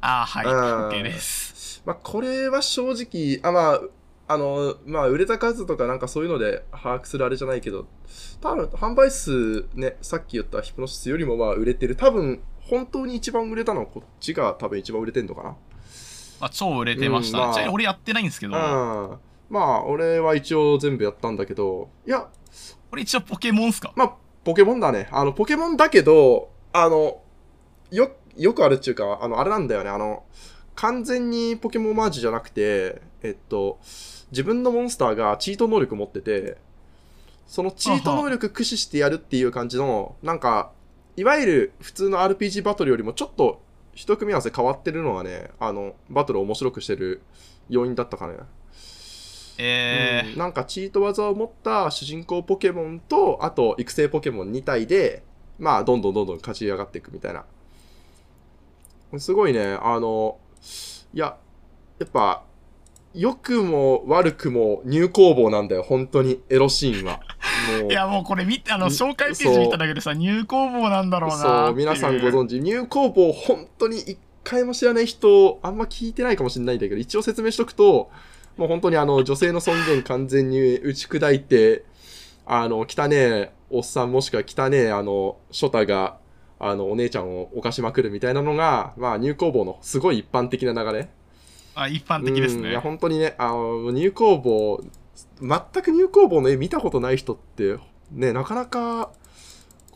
あ、はい。うん OK です。まあこれは正直あまああのまあ売れた数とかなんかそういうので把握するあれじゃないけど多分販売数ねさっき言ったヒプノシスよりもまあ売れてる多分本当に一番売れたのはこっちが多分一番売れてんのかなまあ、超売れてました。うんまあちなみに俺やってないんですけど、うんまあ俺は一応全部やったんだけどいやこれ一応ポケモンっすか？まあ、ポケモンだね。あの、ポケモンだけど、あの、よ、よくあるっていうか、あの、あれなんだよね。あの、完全にポケモンマージじゃなくて、えっと、自分のモンスターがチート能力持ってて、そのチート能力駆使してやるっていう感じの、なんか、いわゆる普通の RPG バトルよりもちょっと一組み合わせ変わってるのがね、あの、バトルを面白くしてる要因だったかね。えー。うん。なんかチート技を持った主人公ポケモンとあと育成ポケモン2体でまあどんどんどんどん勝ち上がっていくみたいな。すごいね。あのいややっぱ良くも悪くも入工房なんだよ本当に。エロシーンは。いやもうこれ見てあのん。紹介ページ見ただけでさ入工房なんだろうなそう皆さんご知存知。入工房本当に一回も知らない人あんま聞いてないかもしれないんだけど一応説明しとくともう本当にあの女性の尊厳完全に打ち砕いてあの汚ねえおっさんもしくは汚ねえあのショタがあのお姉ちゃんを犯しまくるみたいなのが、まあ、入工房のすごい一般的な流れあ一般的ですうんいやね本当にねあの入工房全く入工房の絵見たことない人ってねなかなか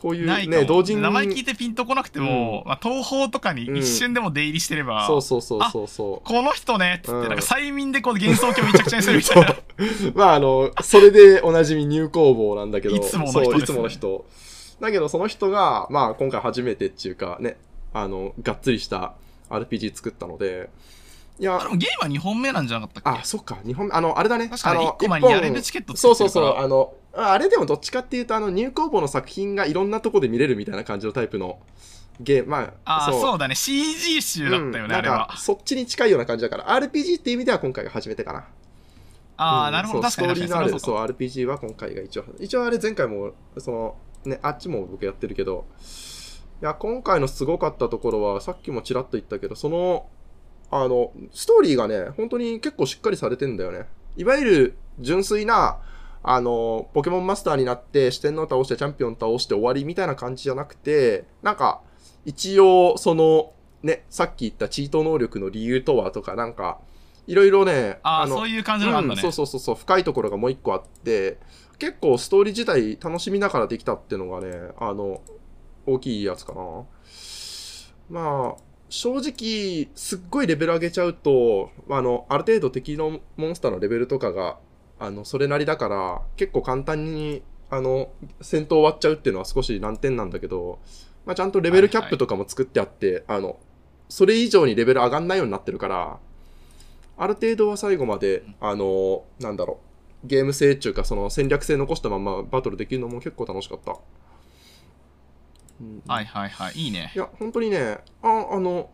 こういうね同人名前聞いてピンとこなくても、まあ、東宝とかに一瞬でも出入りしてれば、そうそうそうそうそう。この人ねっつって、うん。なんか催眠でこう幻想郷めちゃくちゃにするみたいな。まああの、それでおなじみ入工房なんだけど、いつもの人ね。いつもの人。だけどその人が、まあ今回初めてっていうかね、あの、がっつりした RPG 作ったので、いやあ、でもゲームは2本目なんじゃなかったっけ？あ、そっか、日本、あの、あれだね。確かにあの1個前にやれるチケットそうそうそう、あの、ああれでもどっちかっていうと、あの、入工房の作品がいろんなとこで見れるみたいな感じのタイプのゲーム、まあ、あそう。だね。CG 集だったよね、うんあれは。そっちに近いような感じだから、RPG っていう意味では今回が初めてかな。ああ、うんなるほど。そう確かにストーリーのあるそそう RPG は今回が一応一応あれ前回もそのねあっちも僕やってるけどいや今回のすごかったところはさっきもちらっと言ったけどそのあのストーリーがね本当に結構しっかりされてんだよね。いわゆる純粋なあのポケモンマスターになって四天王倒してチャンピオン倒して終わりみたいな感じじゃなくてなんか一応そのねさっき言ったチート能力の理由とはとかなんかいろいろねのああそういう感じのがあったね、うんそうそうそうそう深いところがもう一個あって結構ストーリー自体楽しみながらできたっていうのがねあの大きいやつかな。まあ正直すっごいレベル上げちゃうとあのある程度敵のモンスターのレベルとかがあのそれなりだから結構簡単にあの戦闘終わっちゃうっていうのは少し難点なんだけど、まあ、ちゃんとレベルキャップとかも作ってあって、あのそれ以上にレベル上がんないようになってるからある程度は最後まで、あの、なんだろう、ゲーム性っていうか、その戦略性残したままバトルできるのも結構楽しかった。うん。はいはいはい。いいね。いや、本当にね、あ、あの、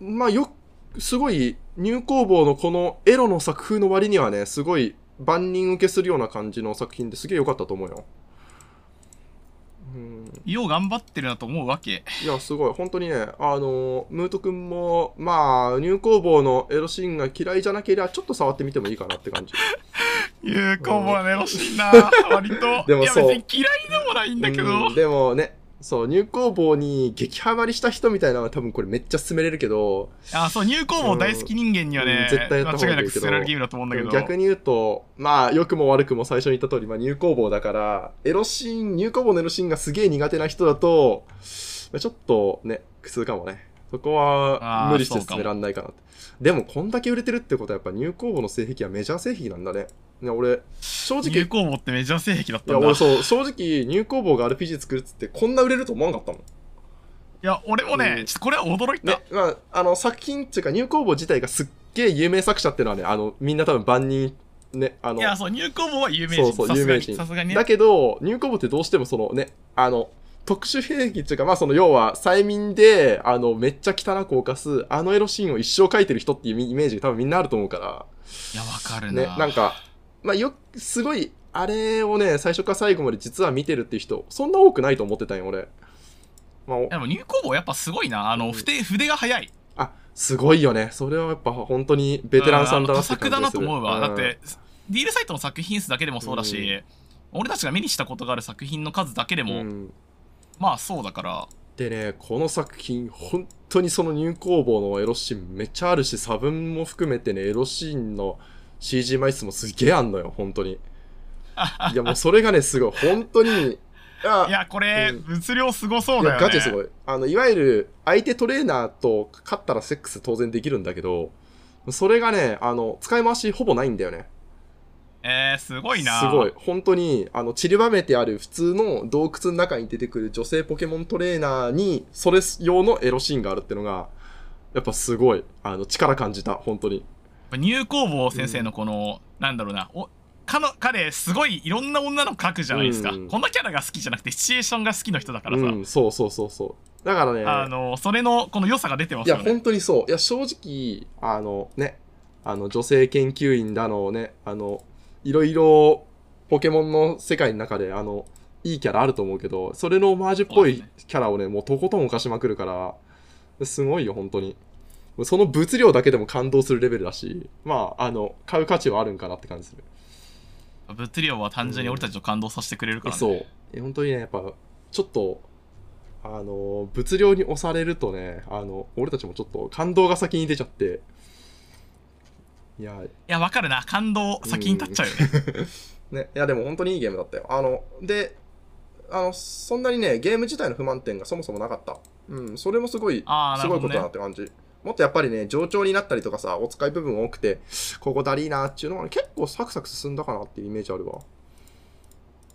まあ、よ、すごい、入工房のこのエロの作風の割にはね、すごい万人受けするような感じの作品ですげえ良かったと思うよ。うん、よう頑張ってるなと思うわけ。いや、すごい。本当にね、あの、ムート君も、まあ、入工房のエロシーンが嫌いじゃなければ、ちょっと触ってみてもいいかなって感じ。有効もね欲しいな割と。でもそう。いや別に嫌いでもないんだけど。うん。でもね、そう、入工房に激ハマりした人みたいなのは多分これめっちゃ勧めれるけど、あそう入工房大好き人間にはね、うん絶対やった方がいいけど間違いなく勧められるゲームだと思うんだけど逆に言うと、まあ、良くも悪くも最初に言った通り、まあ、入工房だから、エロシーン、入工房のエロシーンがすげえ苦手な人だと、まあちょっとね、苦痛かもね。そこは無理して進めらんないかなって。でも、こんだけ売れてるってことは、やっぱ入工房の性癖はメジャー性癖なんだね。ね俺、正直、入工房ってメジャー性癖だっいや、たんだい俺そう、正直、入工房が RPG 作るっつって、こんな売れると思わなかったもん。や俺もね、うんちょっとこれは驚いた、ね、まあ、あの、作品っていうか、入工房自体がすっげえ有名作者っていうのはね、あの、みんな多分万人、ね、あの、いや、そう、入工房は有名人。そうそう、有名人。さすがにね。だけど、入工部ってどうしてもそのね、あの、特殊兵器っていうか、まあその要は催眠で、あの、めっちゃ汚く犯す、あのエロシーンを一生描いてる人っていうイメージが多分みんなあると思うから、いや、わかるな。ね、なんか、まあよ、すごい、あれをね、最初から最後まで実は見てるっていう人、そんな多くないと思ってたんよ、俺。まあおでも入工房やっぱすごいな。あの、うん筆、筆が早い。あ、すごいよね。それはやっぱ本当にベテランさんだなって多作だ感じがするなと思うわ。んだって、ディールサイトの作品数だけでもそうだし、俺たちが目にしたことがある作品の数だけでも、うんまあそうだから、でね、この作品、本当にその入工房のエロシーンめっちゃあるし、差分も含めてね、エロシーンの CG 枚数もすげえあんのよ、本当に。いや、もうそれがね、すごい、本当に、いやこれ、うん物量すごそうだよね。ガチですごい。あの、いわゆる、相手トレーナーと勝ったらセックス当然できるんだけど、それがね、あの、使い回しほぼないんだよね。えー、すごいな。すごい。。本当に、あの、散りばめてある普通の洞窟の中に出てくる女性ポケモントレーナーに、それ用のエロシーンがあるってのが、やっぱすごい、あの、力感じた、本当に。入工房先生のこの、なんだろうな、おかの彼、すごいいろんな女の子描くじゃないですか、うんこのキャラが好きじゃなくて、シチュエーションが好きの人だからさ、うん、そうそうそうそう。だからね、あの、それの、この良さが出てまいや、すよね。本当にそう。いや、正直、あの、ね、あの、女性研究員だのね、あの、いろいろ、ポケモンの世界の中で、あの、いいキャラあると思うけど、それのオマージュっぽいキャラをね、もうとことん犯しまくるから、すごいよ、本当に。その物量だけでも感動するレベルだし、まあ、あの、買う価値はあるんかなって感じする。物量は単純に俺たちを感動させてくれるからね。そう。え本当にね、やっぱ、ちょっと、あの、物量に押されるとね、あの、俺たちもちょっと感動が先に出ちゃって、いや、いや、わかるな。感動、先に立っちゃうよね。ね、いやでも本当にいいゲームだったよ。あの、で、あの、そんなにね、ゲーム自体の不満点がそもそもなかった。うん、それもすごい、あーすごいことだなって感じ。もっとやっぱりね、冗長になったりとかさ、お使い部分多くて、ここだりーなーっていうのは、ね、結構サクサク進んだかなっていうイメージあるわ。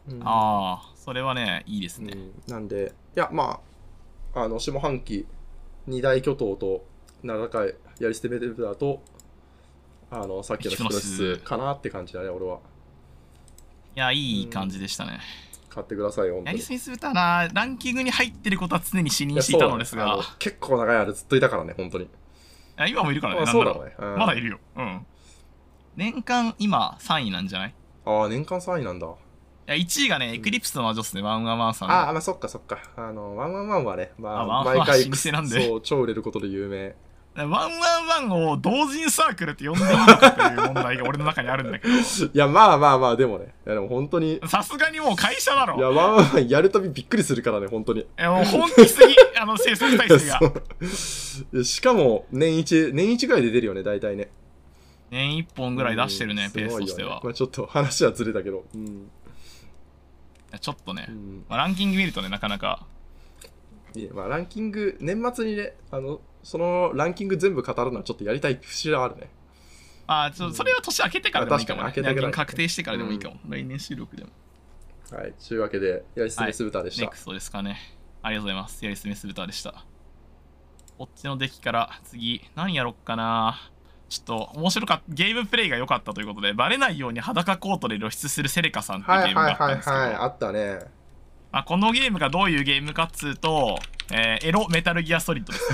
うんああ、それはね、いいですね。うん、なんで、いや、まあ、あの、下半期、二大巨頭と、名高いやり捨てメデルダーと、あの、さっきのヒプノシスかなって感じだね、俺は。いや、いい感じでしたね。買ってくださいよ、やり。すぎするたな、ランキングに入ってることは常に視認していたのですが結構長い間ずっといたからね、本当に。いや今もいるからね、あなんだろう。そうだね。うんまだいるよ。うん。年間今3位なんじゃない？いああ、年間3位なんだ。や、1位がね、エクリプスの魔女っすね、ワンワンワンさんの。ああ、まあそっかそっか。あの、ワンワンワンはね、まあ、あワンワン毎回、そう、超売れることで有名。ワンワンワンを同人サークルって呼んでいいのかという問題が俺の中にあるんだけど、いや、まあまあまあ、でもね。いや、でも本当に、いさすがにもう会社だろ。や、ワンワンワンやるたびびっくりするからね、本当に。いやもう本気すぎ、あの制作体制が。しかも、年一、年一ぐらいで出るよね、大体ね。年1本ぐらい出してるね、うんペースとしてはね。まあちょっと話はずれたけど。うん。いやちょっとねう、んまあ、ランキング見るとね、なかなか、いいねまあ、ランキング、年末にね、あの、そのランキング全部語るのはちょっとやりたい節はあるね。あーちょそれは年明けてからでもいいかも、ね。あ確かに明けてからランキング確定してからでもいいかも。来年収録でも。はい。というわけで、やりすぎすぶたでした。ネクストですかね。ありがとうございます。やりすみスブターでした。こっちのデッキから次、何やろっかな。ちょっと面白かった、ゲームプレイが良かったということで、バレないように裸コートで露出するセレカさんっていうゲームがはいはいあったんですけど、はいはい。あったね。まあ、このゲームがどういうゲームかっつうと、えーエロメタルギアソリッドです。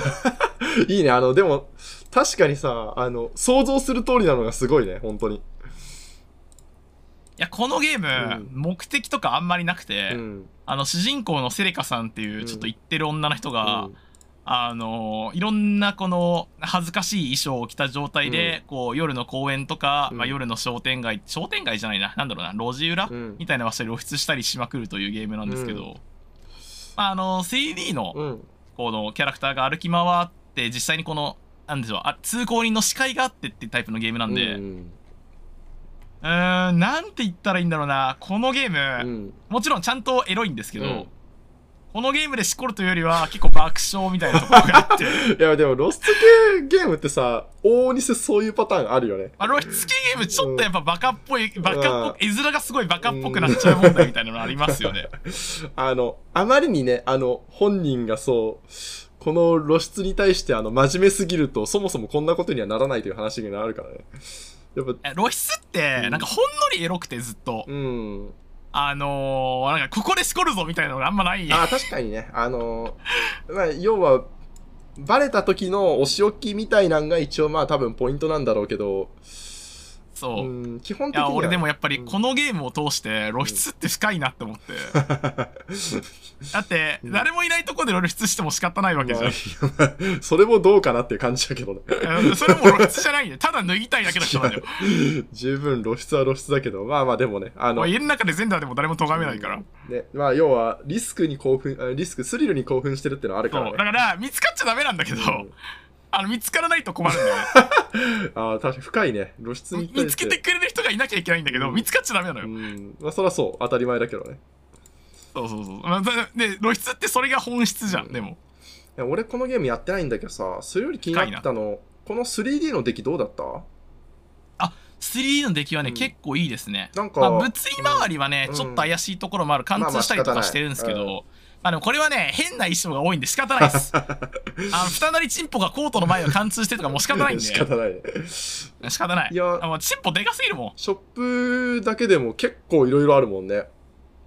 いいね。あの、でも、確かにさ、あの、想像する通りなのがすごいね、本当に。いや、このゲーム、うん目的とかあんまりなくて、うん。あの、主人公のセレカさんっていうう、んちょっと言ってる女の人が、うんあのいろんなこの恥ずかしい衣装を着た状態で、こう夜の公園とか、うん。まあ、夜の商店街商店街じゃないな。なんだろうな。路地裏、うん。みたいな場所で露出したりしまくるというゲームなんですけど、うん。まあ、あの 3D のうん。このキャラクターが歩き回って実際にこのなんでしょうあ通行人の視界があってっていうタイプのゲームなんで、ううん。ーんなんて言ったらいいんだろうな。このゲーム、うん。もちろんちゃんとエロいんですけど、うんこのゲームでしこるというよりは結構爆笑みたいなところがあって いや、でも、ロスト系ゲームってさ、往々にしてそういうパターンあるよね。まあ、露出系ゲームちょっとやっぱバカっぽい、バカっぽく、絵面がすごいバカっぽくなっちゃう問題みたいなのありますよね。あの、あまりにね、あの、本人がそう、この露出に対して、あの、真面目すぎると、そもそもこんなことにはならないという話になるからね。やっぱ、え露出ってうんなんかほんのりエロくてずっと、うん。あのー、なんかここでしこるぞみたいなのがあんまないあ確かにね。あのーまあ、要は、バレた時のお仕置きみたいなんが一応まあ多分ポイントなんだろうけど、そう、うん、基本い的に俺でもやっぱりうん。このゲームを通して露出って深いなって思って、だってうん。誰もいないとこで露出しても仕方ないわけじゃん、まあそれもどうかなっていう感じだけどね。うんそれも露出じゃないんでただ脱ぎたいだけの人なんだよ。十分露出は露出だけど、まあまあでもね、あの、まあ家の中で全裸でも誰も咎めないから、ね、まあ要はリスクに興奮、あリスク、スリルに興奮してるってのはあるからね。そう。だから見つかっちゃダメなんだけど、うんあの見つからないと困るんだよね。ああ、確かに深いね。露出に対して。見つけてくれる人がいなきゃいけないんだけど、うん。見つかっちゃダメなのよ、うん。まあそりゃそう、当たり前だけどね。そうそうそう、まあ、だで露出ってそれが本質じゃん、うん。でも。いや俺このゲームやってないんだけどさ、それより気になったの、この 3D の出来どうだった？3D の出来はね、うん。結構いいですね。なんか、まあ、物理周りはね、うん。ちょっと怪しいところもある。貫通したりとかしてるんですけど、まあでもこれはね変な衣装が多いんで仕方ないです。あの二なりチンポがコートの前を貫通してとかもう仕方ないんで。仕方ない。ね。仕方ない。いやあもうチンポでかすぎるもん。いショップだけでも結構いろいろあるもんね。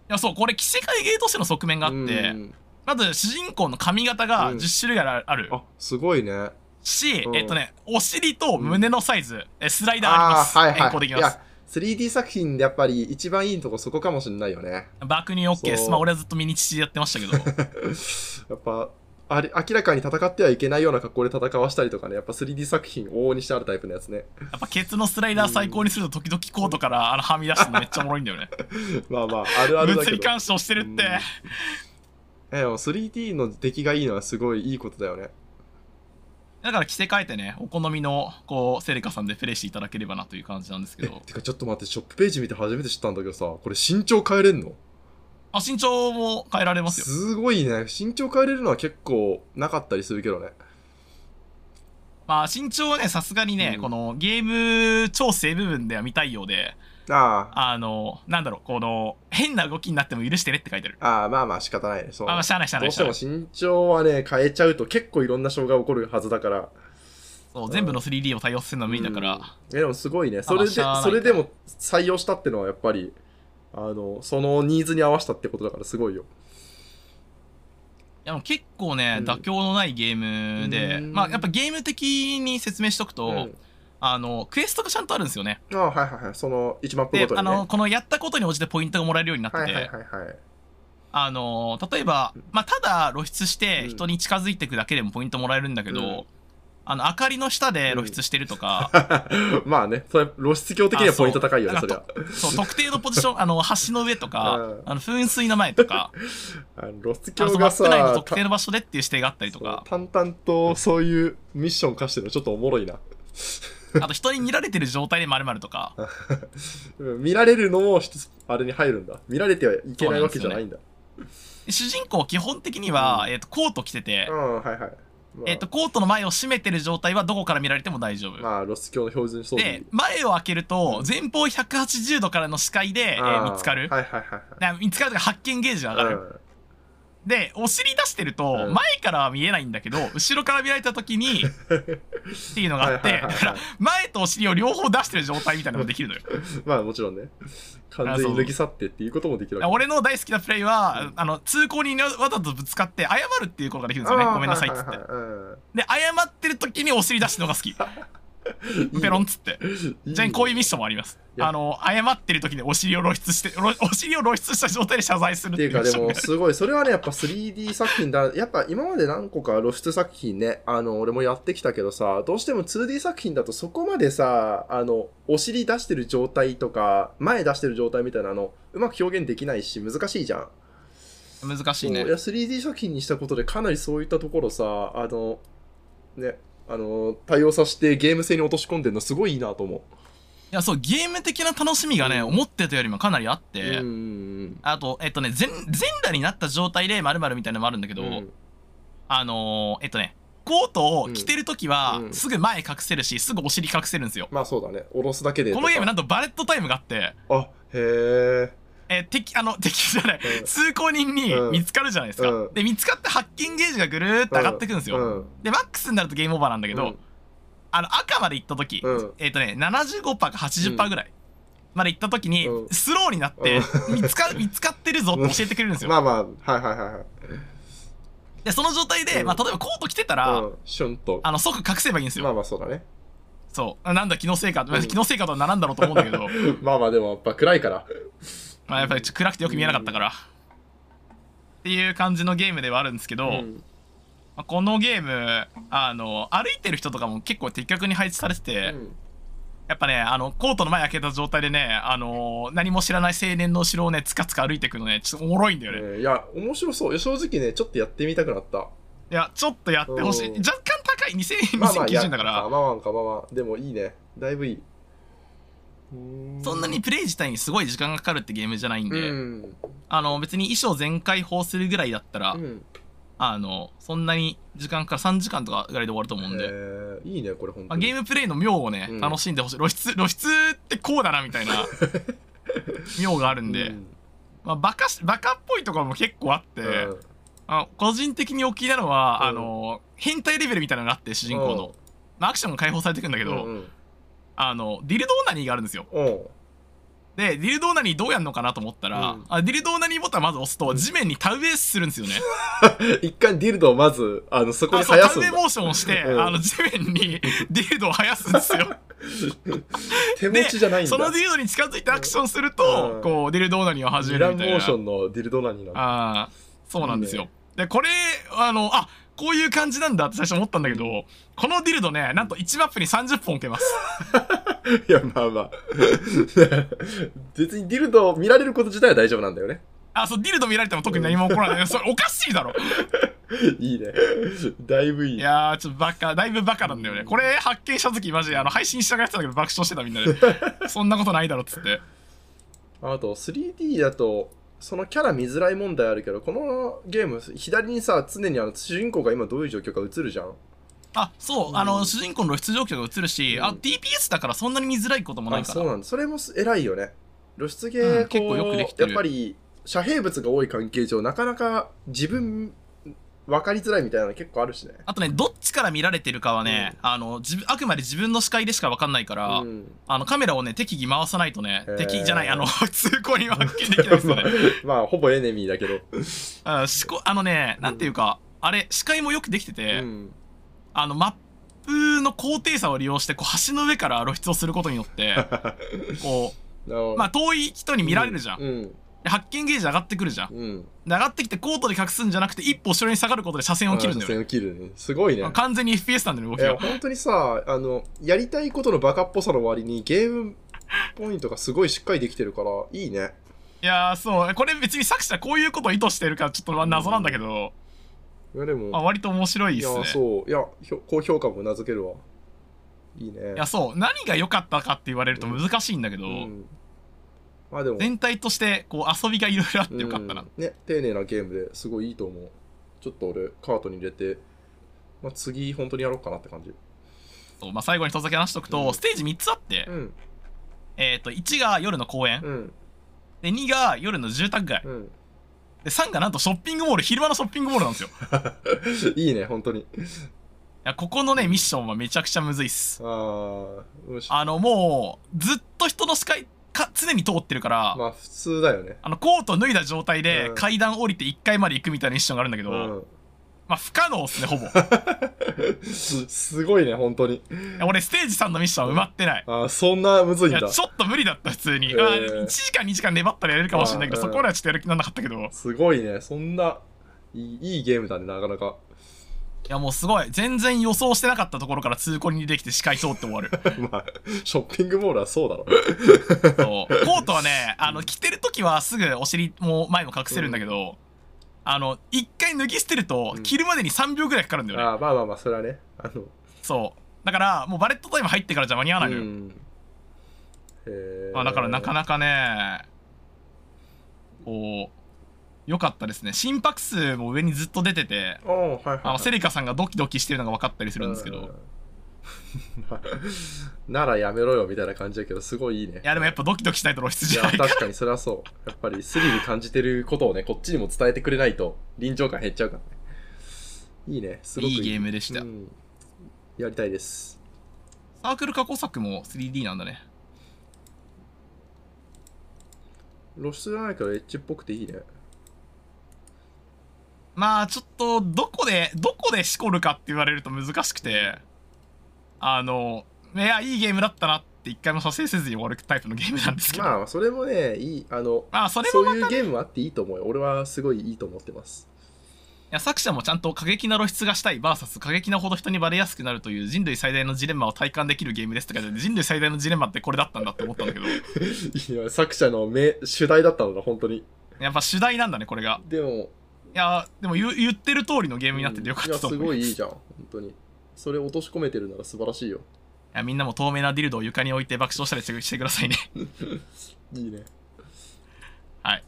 やそうこれ着せ替えゲーとしての側面があって、うん。まず主人公の髪型がうん。10種類ある。あるあ、すごいね。し、うん。えっとねお尻と胸のサイズ、えスライダーありあます、はいはい。変更できます 3D 作品でやっぱり一番いいとこそこかもしれないよね。爆乳 OK ですまあ俺はずっとミニチチやってましたけど やっぱ、あれ明らかに戦ってはいけないような格好で戦わしたりとかね、やっぱ 3D 作品往々にしてあるタイプのやつね。やっぱケツのスライダー最高にすると時々コートから あのはみ出してるのめっちゃおもろいんだよねまあまあ、あるあるだけど。物理干渉してるって、うんえでも 3D の出来がいいのはすごいいいことだよね。だから着せ替えてねお好みのこうセレカさんでプレイしていただければなという感じなんですけえ、どてかちょっと待って、ショップページ見て初めて知ったんだけどさ、これ身長変えれんの？あ身長も変えられますよ。すごいね。身長変えれるのは結構なかったりするけどね。まあ身長はねさすがにね、うん。このゲーム調整部分では見たいようでああ、あのなんだろうこの変な動きになっても許してねって書いてあるああ、まあまあ仕方ないね。そう。あまあしゃあないしゃあなどいうしても身長はね、変えちゃうと結構いろんな障害起こるはずだから。そう全部の 3D を対応するのは無理だから、うんえでもすごいね。それで、それでも採用したってのはやっぱり、あの、そのニーズに合わせたってことだからすごいよ。いや結構ね、うん妥協のないゲームで、うんまあやっぱゲーム的に説明しとくと、うんあのクエストがちゃんとあるんですよね。ああ、はいはいはい。その1マップでごとに、ね。あのこのやったことに応じてポイントがもらえるようになってて、はいはいはいはい。あの例えば、まあ、ただ露出してうん。人に近づいていくだけでもポイントもらえるんだけど、うん。あの明かりの下で露出してるとか、まあね、それ露出鏡的にはポイント高いよね、そりゃあそう。特定のポジション あの橋の上とか、うん。あの噴水の前とか。あの露出鏡がップ内のさ、特定の場所でっていう指定があったりとか。淡々とそういうミッション課してるのちょっとおもろいな。あと人に見られてる状態で丸々とか。う ん見られるのもあれに入るんだ。見られてはいけないわけじゃないんだ。で主人公基本的には、うん。えー、とコート着てて、うん、はいはい。まあ、えー、とコートの前を閉めてる状態はどこから見られても大丈夫、まあ、露出鏡の標準装備。で。前を開けるとうん。前方180度からの視界で、えー見つかる、はいはいはいな見つかるとか発見ゲージが上がる、はい。でお尻出してると、うん。前からは見えないんだけど 後ろから見られた時にっていうのがあってはいはいはいはい。だから前とお尻を両方出してる状態みたいなのができるのよ。う んまあもちろんね。完全に脱ぎ去ってっていうこともできるわけ俺の大好きなプレイは、うん。あの通行人にわざとぶつかって謝るっていうことができるんですよね。ごめんなさいっつって、はいはいはいうんで謝ってる時にお尻出してるのが好き ペロンっつって。いいね。じゃあこういうミッションもあります。あの謝ってる時にお尻を露出してろ お尻を露出した状態で謝罪するってていうっいうかでもすごい。それはねやっぱ 3D 作品だ。やっぱ今まで何個か露出作品ねあの俺もやってきたけどさどうしても 2D 作品だとそこまでさあのお尻出してる状態とか前出してる状態みたいなのうまく表現できないし難しいじゃん。難しいね。いや 3D 作品にしたことでかなりそういったところさあのねあの対応させてゲーム性に落とし込んでるのすごいいいなと思いやそうゲーム的な楽しみがね、うん。思ってたよりもかなりあっうて、うんあとえっとね全全裸になった状態で〇〇みたいなのもあるんだけど、うん。あのーえっとねコートを着てる時は、うん。すぐ前隠せるしすぐお尻隠せるんですよ、まあそうだね。下ろすだけでこのゲームななんとバレットタイムがあって。あへええー敵あの 敵じゃない、うん。通行人にうん。見つかるじゃないですか、うん。で見つかって発見ゲージがぐるーっと上がってくんですよ、うん。でマックスになるとゲームオーバーなんだけど、うん。あの赤まで行った時、うん。えっ、とね75%か80%ぐらいまで行った時に、うん。スローになって、見つか 見つかってるぞって教えてくれるんですよ、まあまあ、はいはいはいはい。でその状態で、うん。まあ、例えばコート着てたら、うん、シュンと。あの即隠せばいいんですよ、まあまあそうだね。そう。なんだ気のせいか、気のせいかとはならんだろうと思うんだけど。まあまあでもやっぱ暗いから。まあやっぱりちょっと暗くてよく見えなかったから、っていう感じのゲームではあるんですけど、うん。まあこのゲームあの歩いてる人とかも結構的確に配置されてて、うん。やっぱねあのコートの前開けた状態でねあの何も知らない青年の後ろをねつかつか歩いていくのねちょっとおもろいんだよね、いえーいや、面白そう。正直ね、ちょっとやってみたくなった。やちょっとやってほしい。うん。若干高い。2000まあまあ、2090円だから、まあまあまあまあ、でもいいね。だいぶいい。そんなにプレイ自体にすごい時間がかかるってゲームじゃないんうで、ん。あの別に衣装全開放するぐらいだったら、うん。あのそんなに時間から3時間とかぐらいで終わると思うんで、えー。いいね、これ本まあ、当に。ゲームプレイの妙をね、うん。楽しんでほしい。露出露出ってこうだなみたいな 妙があるんで、うん。まあ、バカしバカっぽいところも結構あって、うん。あ個人的に大きいなのは、うん。あの変態レベルみたいなのがあって主人公の、まあ、アクションが解放されていくんだけど、うんうんあのディルドーナニーがあるんですよ。う。んでディルドーナニーどうやるのかなと思ったら、うん。あディルドーナニーボタンまず押すと地面に田植えするんですよね。一回ディルドをまず、あの、そこに生やすんだ。田植えモーションをして、うん。あの地面に ディルドを生やすんですよ。手持ちじゃないんだ。そのディルドに近づいてアクションすると、うん。こうディルドーナニーを始めるみたいな。ーションのディルドナニーなんだ。ああそうなんですよ。いいでこれあのあこういう感じなんだって最初思ったんだけどこのディルドねなんと1マップに30本置けます いや、まあまあ。別にディルドを見られること自体は大丈夫なんだよね。あそうディルド見られても特に何も起こらないそれおかしいだろ いいね。だいぶいい。いやーちょっとバカだいぶバカなんだよねこれ発見した時マジであの配信したがやってたんだけど爆笑してたみんなでそんなことないだろっつってあと 3D だとそのキャラ見づらい問題あるけどこのゲーム左にさ常にあの主人公が今どういう状況か映るじゃん。あそう、うん。あの主人公の露出状況が映るし、うん。あ TPS だからそんなに見づらいこともないあから。そうなんだ。それも偉いよね。露出ゲー、うん結構よくできてる。やっぱり遮蔽物が多い関係上なかなか自分分かりづらいみたいなの結構あるしね。あとねどっちから見られてるかはね、あの自分あくまで自分の視界でしか分かんないから、うん。あのカメラをね適宜回さないとね敵じゃないあの 通行には発見できないですよね。まあほぼエネミーだけど、あしこあのねなんていうか、あれ視界もよくできてて、うん。あのマップの高低差を利用してこう橋の上から露出をすることによって こうまあ遠い人に見られるじゃん、うん。で発見ゲージ上がってくるじゃん。でうん上がってきてコートで隠すんじゃなくて一歩後ろに下がることで車線を切るんだよね。あ線を切るね。すごいね。完全に FPS なんだよね動きがいや本当にさあのやりたいことのバカっぽさの割にゲームポイントがすごいしっかりできてるからいいね。いやーそう。これ別に作者こういうことを意図してるからちょっとまあ謎なんだけど、いやでも、まあ、割と面白いいっすね。やそう。いや高評価もうなずけるわ。いいね。いやそう。何が良かったかって言われると難しいんだけど、うん、まあでも。全体としてこう遊びがいろいろあってよかったな、うん。ね丁寧なゲームですごいいいと思う。ちょっと俺カートに入れて、まあ、次本当にやろうかなって感じ。そうまあ、最後に一つだけ話しとくと、うん。ステージ3つあって、うん。えっ、と1が夜の公園、うん。で2が夜の住宅街。うん。で3がなんとショッピングモール昼間のショッピングモールなんですよ。い いいね本当に。やここのねミッションはめちゃくちゃむずいっす。ああのもうずっと人の視界か常に通ってるから、まあ普通だよね。あのコート脱いだ状態でうん。階段降りて1階まで行くみたいなミッションがあるんだけど、うん。まあ不可能っすねほぼ。い すすごいね本当に。や俺ステージ3のミッション埋まってない。あーそんなむずいいやんだちょっと無理だった普通に、へー。まあ、1時間2時間粘ったらやれるかもしれないけどうん。そこらはちょっとやる気にならなかったけど。いすごいねそんないいいいゲームだねなかなかやもうすごい。全然予想してなかったところから通行にできて視界通って終わる。まあショッピングモールはそうだろそう。コートはねあの着てる時はすぐお尻も前も隠せるんだけど、あの一回脱ぎ捨てるとうん。着るまでに3秒ぐらいかかるんだよね、あーまあまあまあそれはね。あの。そう。だからもうバレットタイム入ってからじゃ間に合わないのよ、うん。へーまあ、だからなかなかねこう良かったですね。心拍数も上にずっと出ててはいはい、はい、あのセリカさんがドキドキしてるのが分かったりするんですけど、ならやめろよみたいな感じだけどすごいいいね。やでもやっぱドキドキしないと露出いじゃない確かにそれはそう。やっぱりスリル感じてることをねこっちにも伝えてくれないと臨場感減っちゃうからね。いいね。すごくいい。ゲームでした。うん。やりたいです。サークル過去作も 3D なんだね。露出じゃないからエッジっぽくていいね。まあちょっとどこでどこでしこるかって言われると難しくてあのいやいいゲームだったなって一回も蘇生せずに終わるタイプのゲームなんですけどままあ、それもね、いい、あの、あそれもそういいうゲームあっていいと思うよ。俺はすごいいいと思ってます。や作者もちゃんと過激な露出がしたい VS 過激なほど人にバレやすくなるという人類最大のジレンマを体感できるゲームですとかで人類最大のジレンマってこれだったんだって思ったんだけど いや、作者の目主題だったのだ、本当に。やっぱ主題なんだねこれがでも、いやでも言言ってる通りのゲームになっててよかったとうんいや、す思う、いごいいいじゃん。本当に。それ落とし込めてるなら素晴らしいよ。やみんなも透明なディルドを床に置いて爆笑したりしてしてくださいね いいね。はい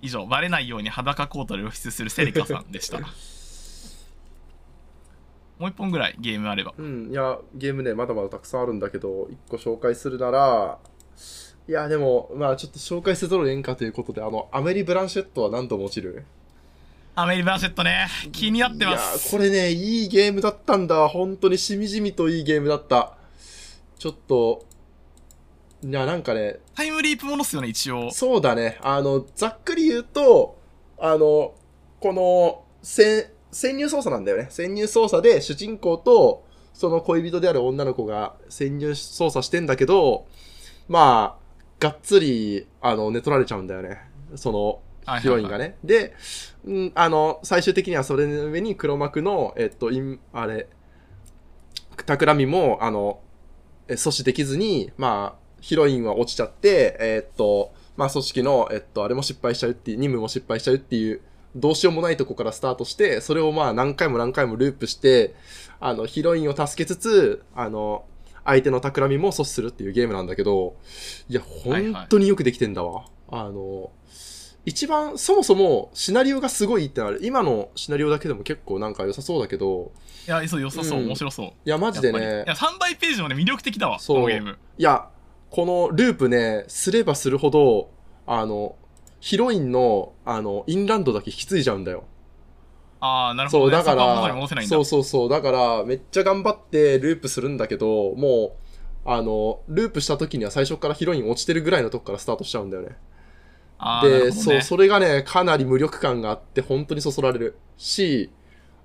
以上バレないように裸コートで露出するセリカさんでした もう一本ぐらいゲームあればうん、いや、ゲームね、まだまだたくさんあるんだけど、一個紹介するなら、いや、でも、まあちょっと紹介せざるを得んかということで、あの、アメリ・ブランシェットは何度も落ちる？アメリバーシェットね気になってまいやすこれね、いいゲームだったんだ。本当にしみじみといいゲームだった。ちょっと、いや、なんかね、タイムリープものっすよね一応そうだね。あの、ざっくり言うと、あの、この、せ潜入捜査なんだよね。潜入捜査で主人公と、その恋人である女の子が潜入捜査してんだけど、まあ、がっつり、あの、寝取られちゃうんだよね。その、ヒロインがね。で、うん、あの、最終的にはそれの上に黒幕の、えっと、イン、あれ、企みも、あの、え阻止できずに、まあ、ヒロインは落ちちゃって、えっと、まあ、組織の、えっと、あれも失敗しちゃうっていう、任務も失敗しちゃうっていう、どうしようもないとこからスタートして、それをまあ何回も何回もループして、あの、ヒロインを助けつつ、あの、相手の企みも阻止するっていうゲームなんだけど、いや、はいはい本当によくできてんだわ。あの、一番、そもそもシナリオがすごいってのある。今のシナリオだけでも結構なんか良さそうだけど、いやそう良さそう、うん。面白そう。いや、マジでね。いや、3倍ページもね魅力的だわそう。このゲーム。いや、このループね、すればするほど、あの、ヒロインの、あの、インランドだけ引き継いじゃうんだよ。ああなるほそう、ど、ね、だかそこは元にら戻せないん、だ。そうそうそう、だから、めっちゃ頑張ってループするんだけど、もう、あの、ループした時には最初からヒロイン落ちてるぐらいのとこからスタートしちゃうんだよね。で、ね。そう、それがね、かなり無力感があって、本当にそそられる。し、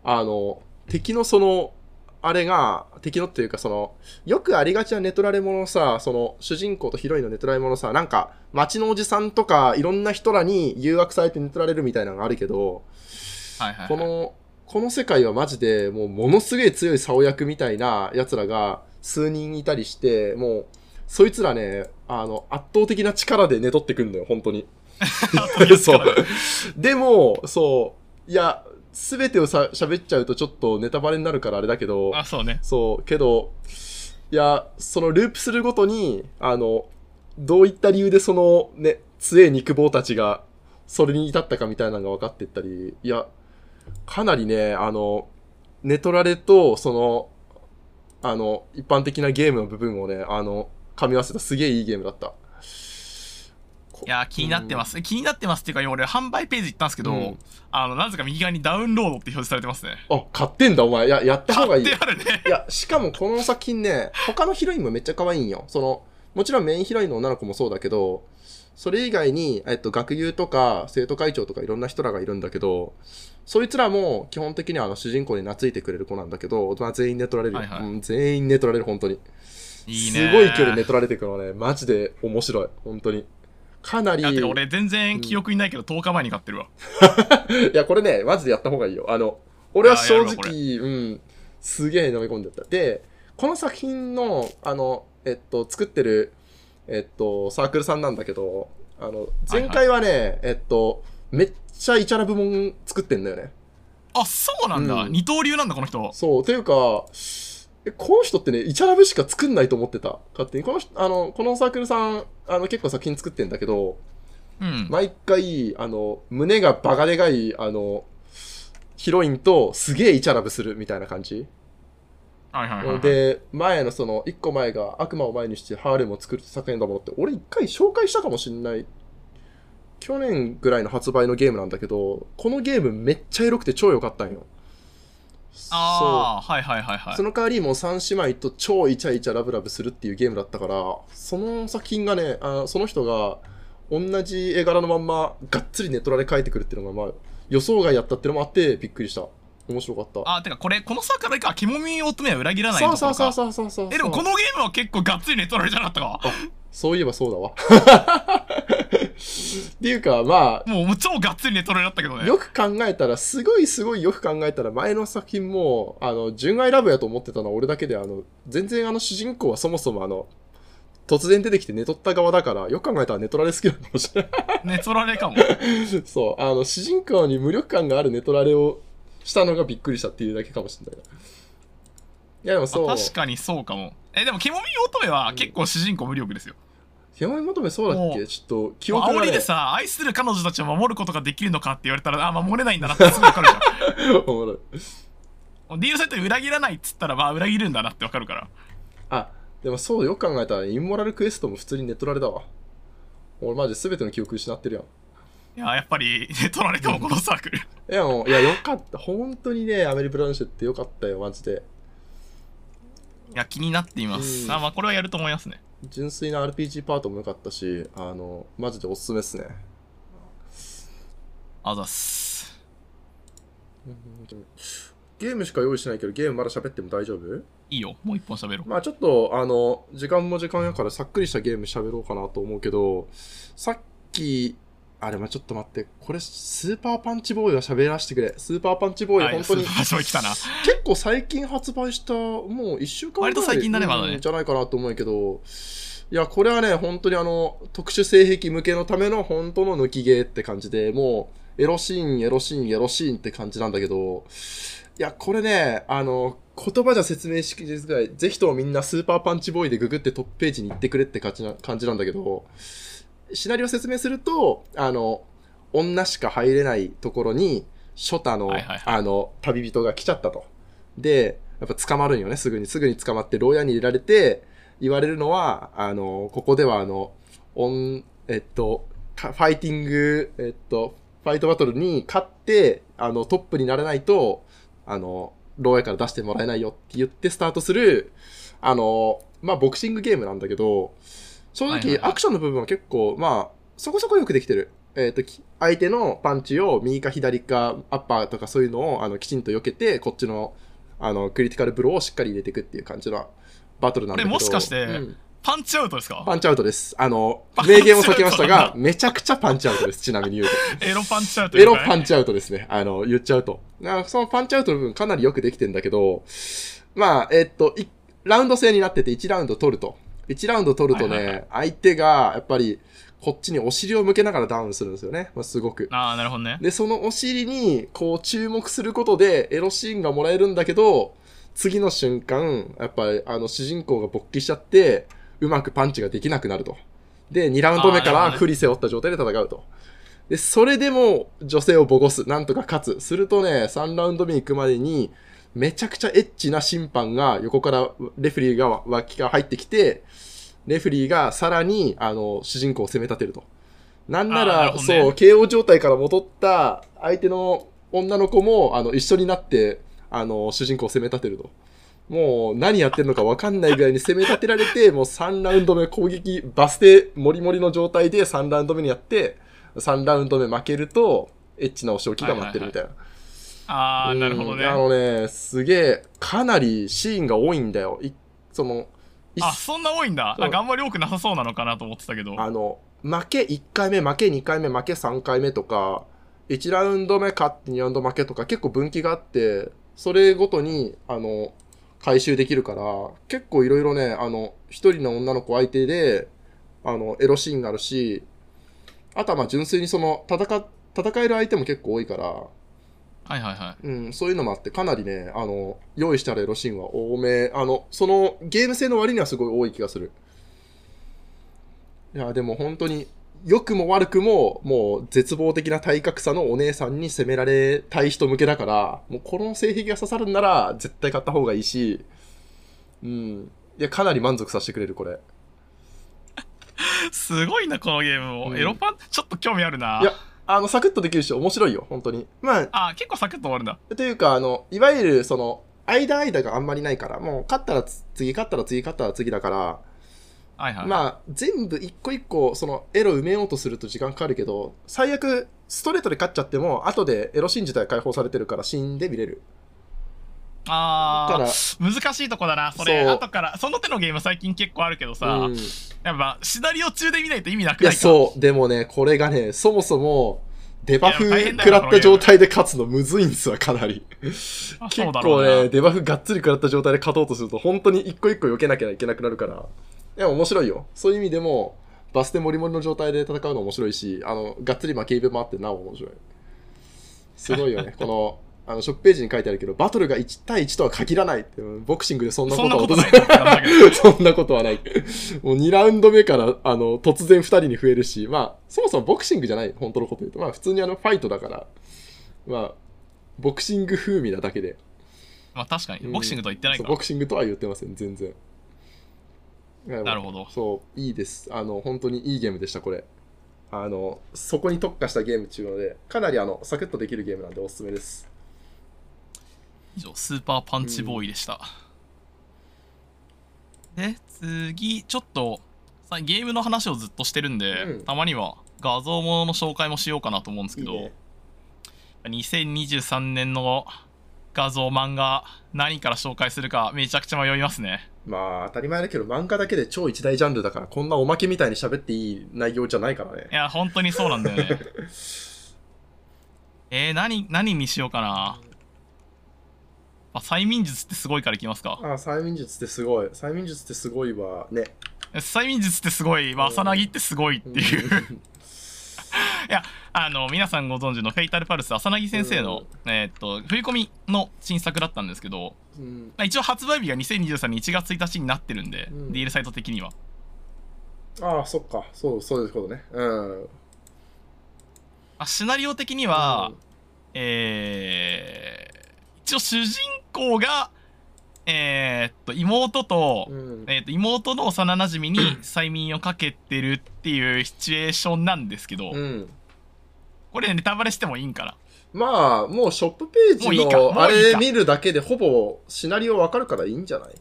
あの、敵のその、あれが、敵のっていうかその、よくありがちなネトラレものさ、その、主人公とヒロインのネトラレものさ、なんか、街のおじさんとか、いろんな人らに誘惑されてネトられるみたいなのがあるけど、はいはいはい。この、この世界はマジで、もう、ものすげえ強い竿役みたいな奴らが数人いたりして、もう、そいつらね、あの、圧倒的な力で寝取ってくんだよ、本当に。そう。でも、そう、いや、すべてをさ、喋っちゃうとちょっとネタバレになるからあれだけど、あそうねそう、けど、いや、そのループするごとに、あの、どういった理由でそのね、強い肉棒たちが、それに至ったかみたいなのが分かってったり、いや、かなりね、あの、ネトラレと、その、あの、一般的なゲームの部分をね、あの、噛み合わせたすげえいいゲームだった。いやー気になってます、気になってますっていうか今俺販売ページ行ったんですけど、うんあのなぜか右側にダウンロードって表示されてますねあ、買ってんだ、お前。いや、やった方がいい買っ。てあるねいや、しかもこの作品ね、他のヒロインもめっちゃ可愛いんよ。その、もちろんメインヒロインの女の子もそうだけど、それ以外に、えっと、学友とか生徒会長とかいろんな人らがいるんだけど、そいつらも基本的にはあの主人公に懐いてくれる子なんだけど、まあ、全員寝取られるよ、はいはいうん。全員寝取られる、本当に。いいねすごい距離寝取られてくのはね、マジで面白い。本当に。かなり。俺全然記憶にないけど10日前に買ってるわ、いや、これね、マジでやった方がいいよ。あの、俺は正直、うん、すげえ飲み込んでった。で、この作品の、あの、えっと、作ってる、えっと、サークルさんなんだけど、あの、前回はね、えっと、めっちゃイチャラ部門作ってんだよね。あそうなんだ、うん二刀流なんだこの人そう、というか、えこの人ってね、イチャラブしか作んないと思ってた。勝手に。この人、あの、このサークルさん、あの、結構作品作ってんだけど、うん、毎回、あの、胸がバカでかい、あの、ヒロインとすげえイチャラブするみたいな感じ。はいはいはい、はい、で、前のその、一個前が悪魔を前にしてハーレムを作る作品だものって、俺一回紹介したかもしんない。去年ぐらいの発売のゲームなんだけど、このゲームめっちゃエロくて超良かったんよ。ああはいはいはいはい。その代わりもう3姉妹と超イチャイチャラブラブするっていうゲームだったからその作品がねあその人が同じ絵柄のまんまがっつりネトラで描いてくるっていうのがまあ予想外やったっていうのもあってびっくりした。面白かった。あてかこれこの作家でか肝耳乙女は裏切らないのそうそうそうそうそうそうえでもこのゲームは結構がっつりネトラレじゃなかったか。そういえばそうだわっていうかまあもうもう超がっつりネトラレだったけどね。よく考えたらすごいすごいよく考えたら前の作品もあの純愛ラブやと思ってたのは俺だけであの全然あの主人公はそもそもあの突然出てきて寝取った側だからよく考えたらネトラレ好きなのかもしれない。ネトラレかも。そうあの主人公に無力感があるネトラレをしたのがびっくりしたっていうだけかもしれないいやでもそう。あ確かにそうかも。えでも肝耳乙女は結構主人公無力ですよ手前求めそうだっけ？ちょっと記憶が、ね、煽りでさ愛する彼女たちを守ることができるのかって言われたらあ守れないんだなってすぐ分かるじゃんおもろい。ディールサイトに裏切らないっつったらまあ裏切るんだなって分かるから。あでもそうよく考えたらインモラルクエストも普通にネトラレだわ。俺マジ全ての記憶失ってるやん。いややっぱりネトラレかもこのサークル。いやもういやよかった。本当にねアメリ・ブラウンシュってよかったよマジで。いや気になっています、うん。あまあこれはやると思いますね純粋な RPG パートも良かったしあのマジでおすすめっすね。あざっす。ゲームしか用意してないけどゲームまだ喋っても大丈夫？いいよ。もう一本喋ろう。まあちょっとあの時間も時間やからさっくりしたゲーム喋ろうかなと思うけどさっきあれまあちょっと待って。これスーパーパンチボーイは喋らせてくれ。スーパーパンチボーイはい本当に。結構最近発売したもう1週間ぐらい割と最近だねまだね。うんじゃないかなと思うけど。いやこれはね本当にあの特殊性癖向けのための本当の抜きゲーって感じでもうエロシーンエロシーンエロシーンって感じなんだけど。いやこれねあの言葉じゃ説明しきれずぐらいぜひともみんなスーパーパンチボーイでググってトップページに行ってくれって感じな感じなんだけどシナリオ説明するとあの女しか入れないところにショタの、はいはいはいあの旅人が来ちゃったと。で、やっぱ捕まるんよね、すぐに。すぐに捕まって、牢屋に入れられて、言われるのは、あの、ここではあの、オン、えっと、かファイティング、えっと、ファイトバトルに勝って、あの、トップにならないと、あの、牢屋から出してもらえないよって言ってスタートする、あの、まあ、ボクシングゲームなんだけど、正直、アクションの部分は結構、まあ、そこそこよくできてる。えっ、と、き相手のパンチを右か左かアッパーとかそういうのをあのきちんと避けて、こっちのあのクリティカルブローをしっかり入れていくっていう感じのバトルなんだけど。もしかしてうんパンチアウトですか？パンチアウトです。あの名言を解きましたが、めちゃくちゃパンチアウトです。ちなみに言うと。エロパンチアウトエロパンンチアウトですね。あの、言っちゃうと。なそのパンチアウトの部分かなりよくできてんだけど、まあ、えっと、いラウンド制になってて1ラウンド取ると。1ラウンド取るとね、はいはいはい相手が、やっぱり、こっちにお尻を向けながらダウンするんですよね。まあ、すごく。ああなるほどねで、そのお尻に、こう、注目することで、エロシーンがもらえるんだけど、次の瞬間、やっぱり、あの、主人公が勃起しちゃって、うまくパンチができなくなると。で、2ラウンド目から振り背負った状態で戦うと。で、それでも女性をボコす。なんとか勝つ。するとね、3ラウンド目に行くまでに、めちゃくちゃエッチな審判が横からレフェリーが脇から入ってきて、レフェリーがさらに、あの、主人公を攻め立てると。なんなら、ねそう、KO 状態から戻った相手の女の子も、あの、一緒になって、あの、主人公を攻め立てると。もう、何やってるのか分かんないぐらいに 攻め立てられて、もう3ラウンド目攻撃、バス停、モリモリの状態で3ラウンド目にやって、3ラウンド目負けると、エッチなお仕置きが待ってるみたいな。ああなるほどね。うん。あのね、すげえ、かなりシーンが多いんだよ。いその、いあそんな多いんだ。なん。かあんまり多くなさそうなのかなと思ってたけど。あの、負け1回目、負け2回目、負け3回目とか、1ラウンド目勝って2ラウンド負けとか結構分岐があって、それごとに、あの、回収できるから、結構いろいろね、あの、一人の女の子相手で、あの、エロシーンがあるし、あとはまあ純粋にその、戦、戦える相手も結構多いから、はいはいはいうん、そういうのもあって、かなりね、あの、用意したらエロシーンは多め、あの、その、ゲーム性の割にはすごい多い気がする。いや、でも本当に、良くも悪くも、もう絶望的な体格差のお姉さんに責められたい人向けだから、もうこの性癖が刺さるんなら、絶対買った方がいいし、うん。いや、かなり満足させてくれる、これ。すごいなこのゲームも、うんエロパンちょっと興味あるないやあの、サクッとできるし、面白いよ、本当に。まあ、あ、結構サクッと終わるんだ。というか、あの、いわゆる、その、間間があんまりないから、もう、勝ったらつ次、勝ったら次、勝ったら次だから、はいはい。まあ、全部一個一個、その、エロ埋めようとすると時間かかるけど、最悪、ストレートで勝っちゃっても、後でエロシーン自体解放されてるから、死んで見れる。あだからー、難しいとこだな。それ、後から、その手のゲーム最近結構あるけどさ、うん、いやっぱ、シナリオ中で見ないと意味なくなや、いかそう。でもね、これがね、そもそも、デバフ食らった状態で勝つのむずいんすわ、かなり。あ結そうだろう構ね、ね。デバフがっつり食らった状態で勝とうとすると、本当に一個一個避けなきゃいけなくなるから。いや、面白いよ。そういう意味でも、バステモリモリの状態で戦うの面白いし、あの、がっつり負けイベもあってなお面白い。すごいよね。この、あの、ショップページに書いてあるけど、バトルが1対1とは限らないって、ボクシングでそんなことはない。そんなことはない。もう2ラウンド目から、あの、突然2人に増えるし、まあ、そもそもボクシングじゃない、本当のこと言うと。まあ、普通にあの、ファイトだから、まあ、ボクシング風味なだけで。まあ確かに、うんボクシングとは言ってないからそうボ。クシングとは言ってません、全然。なるほどそう、いいです。あの、本当にいいゲームでした、これ。あの、そこに特化したゲームっていうので、かなりあの、サクッとできるゲームなんでおすすめです。以上、スーパーパンチボーイでした。で、次、ちょっと、さゲームの話をずっとしてるんで、うん。たまには画像ものの紹介もしようかなと思うんですけど、いいね。2023年の画像漫画何から紹介するかめちゃくちゃ迷いますね。まあ、当たり前だけど、漫画だけで超一大ジャンルだから、こんなおまけみたいに喋っていい内容じゃないからね。い。や本当にそうなんだよね。えー、何何にしようかなあ催眠術ってすごいからいきますかああ、催眠術ってすごい。催眠術ってすごいわ。ね。催眠術ってすごい、まあ、うん朝なぎってすごいっていう いやあの皆さんご存知の「フェイタルパルス」浅薙先生の、えーっと振り込みの新作だったんですけど、うん。まあ一応発売日が2023年1月1日になってるんで、うん DL サイト的にはああ、そっか。そう、そういうことね。うん。あシナリオ的には、えー一応主人公がえーっと妹と,、うん、えーっと妹の幼なじみに 催眠をかけてるっていうシチュエーションなんですけど、うん。これネタバレしてもいいんかな？まあ、もうショップページのあれ見るだけでほぼシナリオわかるからいいんじゃない、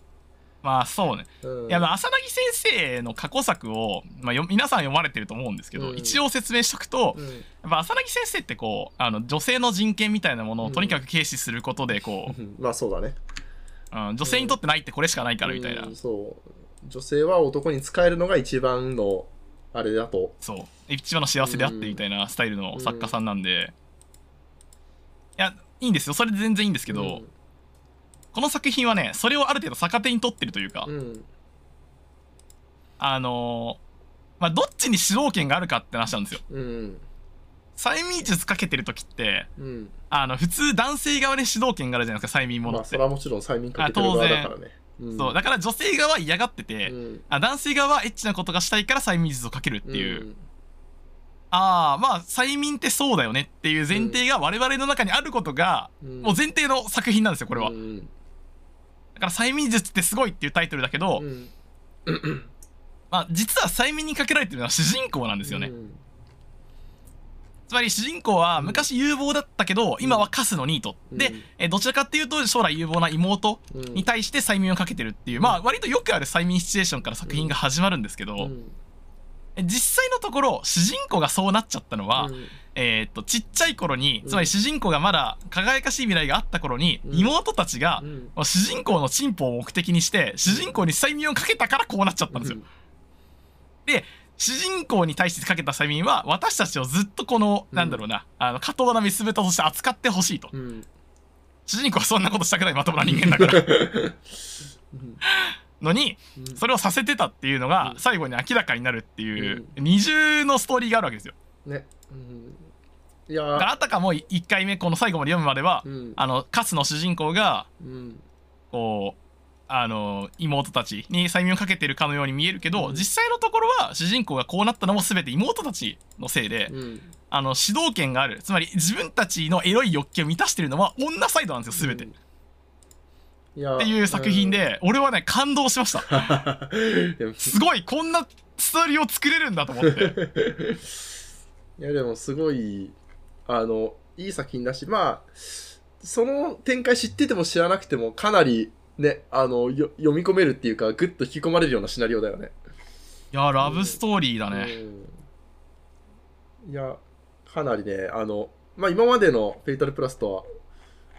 まあそうね。うん、いや、まあ、浅薙先生の過去作を、まあ、よ皆さん読まれてると思うんですけど、うん。一応説明しとくと、うん。やっぱ浅薙先生ってこう、あの女性の人権みたいなものをうん。とにかく軽視することで、こうん。まあそうだね。う、うん、女性にとってないってこれしかないからみたいな、うん。そう。女性は男に使えるのが一番のあれだと。そう、一番の幸せであってみたいなスタイルの作家さんなんで、いや、いいんですよ。それで全然いいんですけど、この作品はね、それをある程度逆手に取ってるというか、うん、うん。あのーまあ、どっちに主導権があるかって話なんですよ。うん。催眠術かけてる時って、うん。あの普通男性側に主導権があるじゃないですか催眠ものまあ、って、それはもちろん催眠かけてる側だからね。うんそうだから女性側は嫌がってて、うんあ男性側はエッチなことがしたいから催眠術をかけるっていう、んああまあ催眠ってそうだよねっていう前提が我々の中にあることが、うんもう前提の作品なんですよこれは、うんだから催眠術ってすごいっていうタイトルだけど、うん。まあ実は催眠にかけられてるのは主人公なんですよね、うん。つまり主人公は昔有望だったけど、今はカスのニート、でうん。えどちらかっていうと将来有望な妹うん。に対して催眠をかけてるっていう、まあ割とよくある催眠シチュエーションから作品が始まるんですけど、実際のところ主人公がそうなっちゃったのは、うん。えーっとちっちゃい頃にうん。つまり主人公がまだ輝かしい未来があった頃に、うん。妹たちがう、ん。主人公の進歩を目的にして主人公に催眠をかけたからこうなっちゃったんですよ。で主人公に対してかけた催眠は私たちをずっとこの、うん。なんだろうなあの過当な見つめとして扱ってほしいと。うん。主人公はそんなことしたくないまともな人間だから のにうん。それをさせてたっていうのがうん。最後に明らかになるっていう二重のストーリーがあるわけですよ。ね。うん。いやあたかも1回目この最後まで読むまでは、うん。あのカスの主人公がうん。こうあの妹たちに催眠をかけてるかのように見えるけど、うん。実際のところは主人公がこうなったのも全て妹たちのせいで、うん。あの主導権がある。つまり自分たちのエロい欲求を満たしてるのは女サイドなんですよ全て、うんっていう作品で、俺はね感動しました。すごいこんなストーリーを作れるんだと思って。いやでもすごい、あの、いい作品だし、まあ、その展開知ってても知らなくてもかなりね、あの、よ読み込めるっていうか、ぐっと引き込まれるようなシナリオだよね。いやラブストーリーだね、うん。いや、かなりね、あの、まあ今までのフェイタルプラスと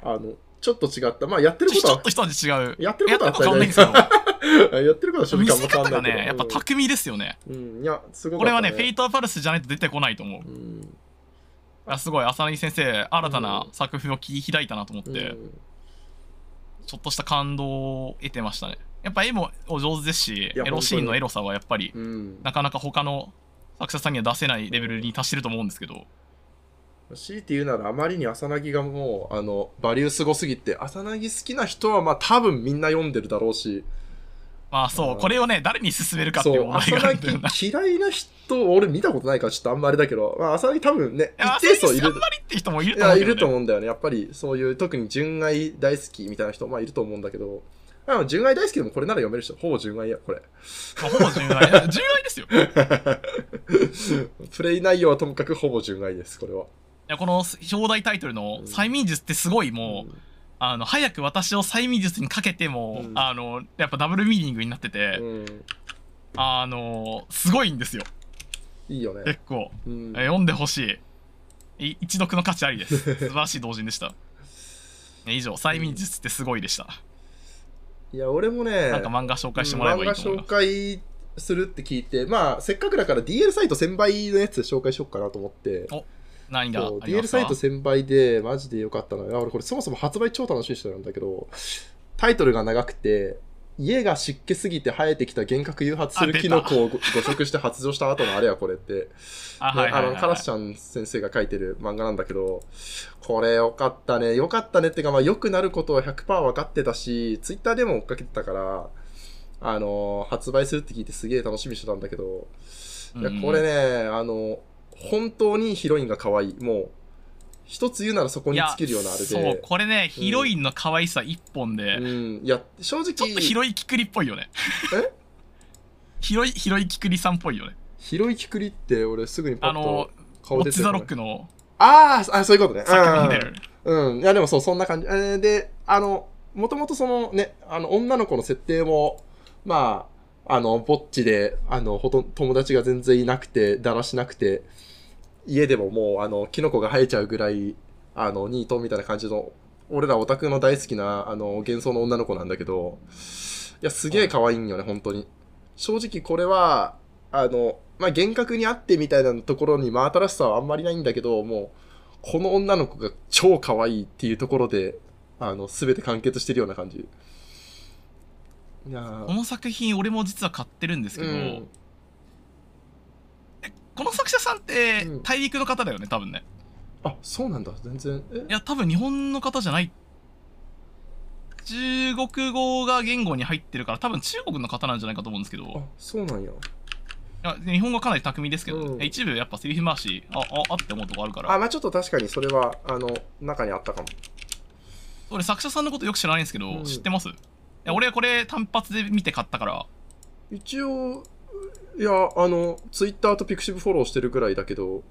は、あの、ちょっと違った。まあやってることはちょっと、一味違う。やってることは変わんないんですけど やってることは正直変わんないけど。ねやっぱ巧みですよね。うん、いや、すごかこれはね、フェイイトパルスじゃないと出てこないと思う。いうん。やすごい、浅柳先生、新たなうん。作風を切り開いたなと思って、うん。ちょっとした感動を得てましたね。やっぱ絵もお上手ですし、エロシーンのエロさはやっぱり、うん。なかなか他の作者さんには出せないレベルに達してると思うんですけど、強いて言うならあまりに浅葱がもう、あの、バリューすごすぎて、浅葱好きな人はまあ多分みんな読んでるだろうし、まあそうう、んこれをね、誰に勧めるかっていうそう、浅問題があるんだ嫌いな人、俺見たことないからちょっとあんまあれだけど、まあ浅葱多分ね、一定数いる。あんまりって人もいると思うね。いると思うんだよね。やっぱり、そういう、特に純愛大好きみたいな人、まあいると思うんだけど、まあ、純愛大好きでもこれなら読める人、ほぼ純愛や、これ。まあほぼ純愛。純愛ですよ。い プレイ内容はともかくほぼ純愛です、これは。や、この表題タイトルの催眠術ってすごいもう、あの、早く私を催眠術にかけても、うんあの、やっぱダブルミーニングになってて、うん。あの、すごいんですよ。いいよね。結構。うんえ読んでほしい。い一読の価値ありです。素晴らしい同人でした。え以上、催眠術ってすごいでした。いや、俺もね、なんか漫画紹介してもらえばいいと思い漫画紹ます。介するって聞いて、まあ、せっかくだから DL サイト1000倍のやつで紹介しようかなと思って、何があそうりま DL すか？サイト1000倍でマジで良かったのは、いや俺これそもそも発売超楽しみにしてたんだけど、タイトルが長くて、家が湿気すぎて生えてきた幻覚誘発するキノコをご誤食して発情した後のあれやこれって、あ、の、カラスちゃん先生が書いてる漫画なんだけど、これよかったね。よかったねってか、まあ、良くなることは100%分かってたし、ツイッターでも追っかけてたから、あの発売するって聞いてすげえ楽しみにしてたんだけど、いや、うん。これね、あの、本当にヒロインが可愛い。もう、一つ言うならそこに尽きるようなあれで。そう、これね、ヒロインの可愛さ一本で、うん。いや、正直、ちょっとヒロイキクリっぽいよね。え？ヒロイ、ヒロイキクリさんっぽいよね。ヒロイキクリって俺すぐにパッあのと、顔モッツ・ザ・出てる、ロックのあーあ、そういうことね。作読んでる。うん。いや、でもそう、そんな感じ。えーで、あの、もともとそのね、あの、女の子の設定も、まあ、あの、ぼっちで、あの、ほとん友達が全然いなくて、だらしなくて、家でももう、あの、キノコが生えちゃうぐらい、あの、ニートみたいな感じの、俺らオタクの大好きな、あの、幻想の女の子なんだけど、いや、すげえ可愛いんよね、本当に。正直これは、あの、まあ、幻覚にあってみたいなところに真新しさはあんまりないんだけど、もう、この女の子が超可愛いっていうところで、あの、すべて完結してるような感じ。いやーこの作品俺も実は買ってるんですけど、うんこの作者さんってうん。大陸の方だよね多分ね。あ、そうなんだ、全然。え？いや多分日本の方じゃない。中国語が言語に入ってるから多分中国の方なんじゃないかと思うんですけど。いあ、そうなんや。や日本語かなり巧みですけど、うん。一部やっぱセリフ回しあああって思うとこあるから。あ、まあちょっと確かにそれは、あの、中にあったかも。俺作者さんのことよく知らないんですけど、うん。知ってます？いや俺はこれ単発で見て買ったから。一応、いや、あの、ツイッターとピクシブフォローしてるぐらいだけど、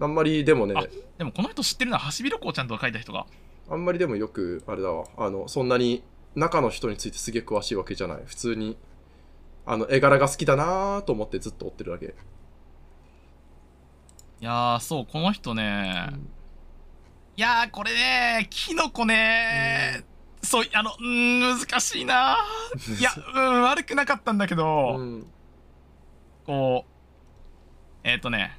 あんまりでもね、あでもこの人知ってるのはハシビロコウちゃんとか書いた人があんまりでもよく、あれだわ、あの、そんなに中の人についてすげえ詳しいわけじゃない。普通に、あの、絵柄が好きだなーと思ってずっと追ってるだけ。いやーそうこの人ね、いやーこれねキノコね。そうあのうーん難しいないや うん悪くなかったんだけど、うん。こうえっ、とね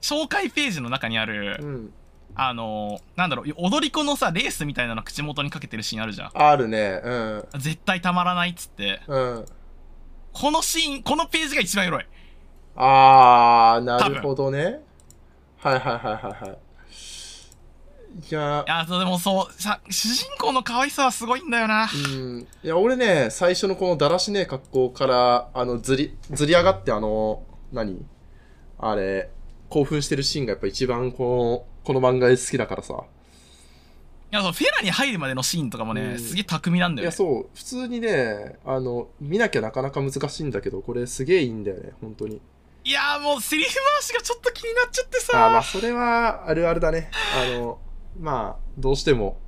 紹介ページの中にある、うん。あのーなんだろう踊り子のさレースみたいなの口元にかけてるシーンあるじゃんあるね。うん。絶対たまらないっつってうん。このシーンこのページが一番エロいあー、なるほどね。はいはいはいはいはい。いやいやそうでもそうさ主人公の可愛さはすごいんだよなうん。いや、俺ね、最初のこのだらしねえ格好から、あの、ずり、ずり上がって、あの、何？あれ、興奮してるシーンがやっぱ一番この、この漫画で好きだからさ。いやそうフェラに入るまでのシーンとかもね、うんすげえ巧みなんだいや、よねそう、普通にね、あの、見なきゃなかなか難しいんだけど、これすげえいいんだよね、本当に。いやーもうセリフ回しがちょっと気になっちゃってあーまさあ、それはあるあるだね。あの、まあ、どうしても、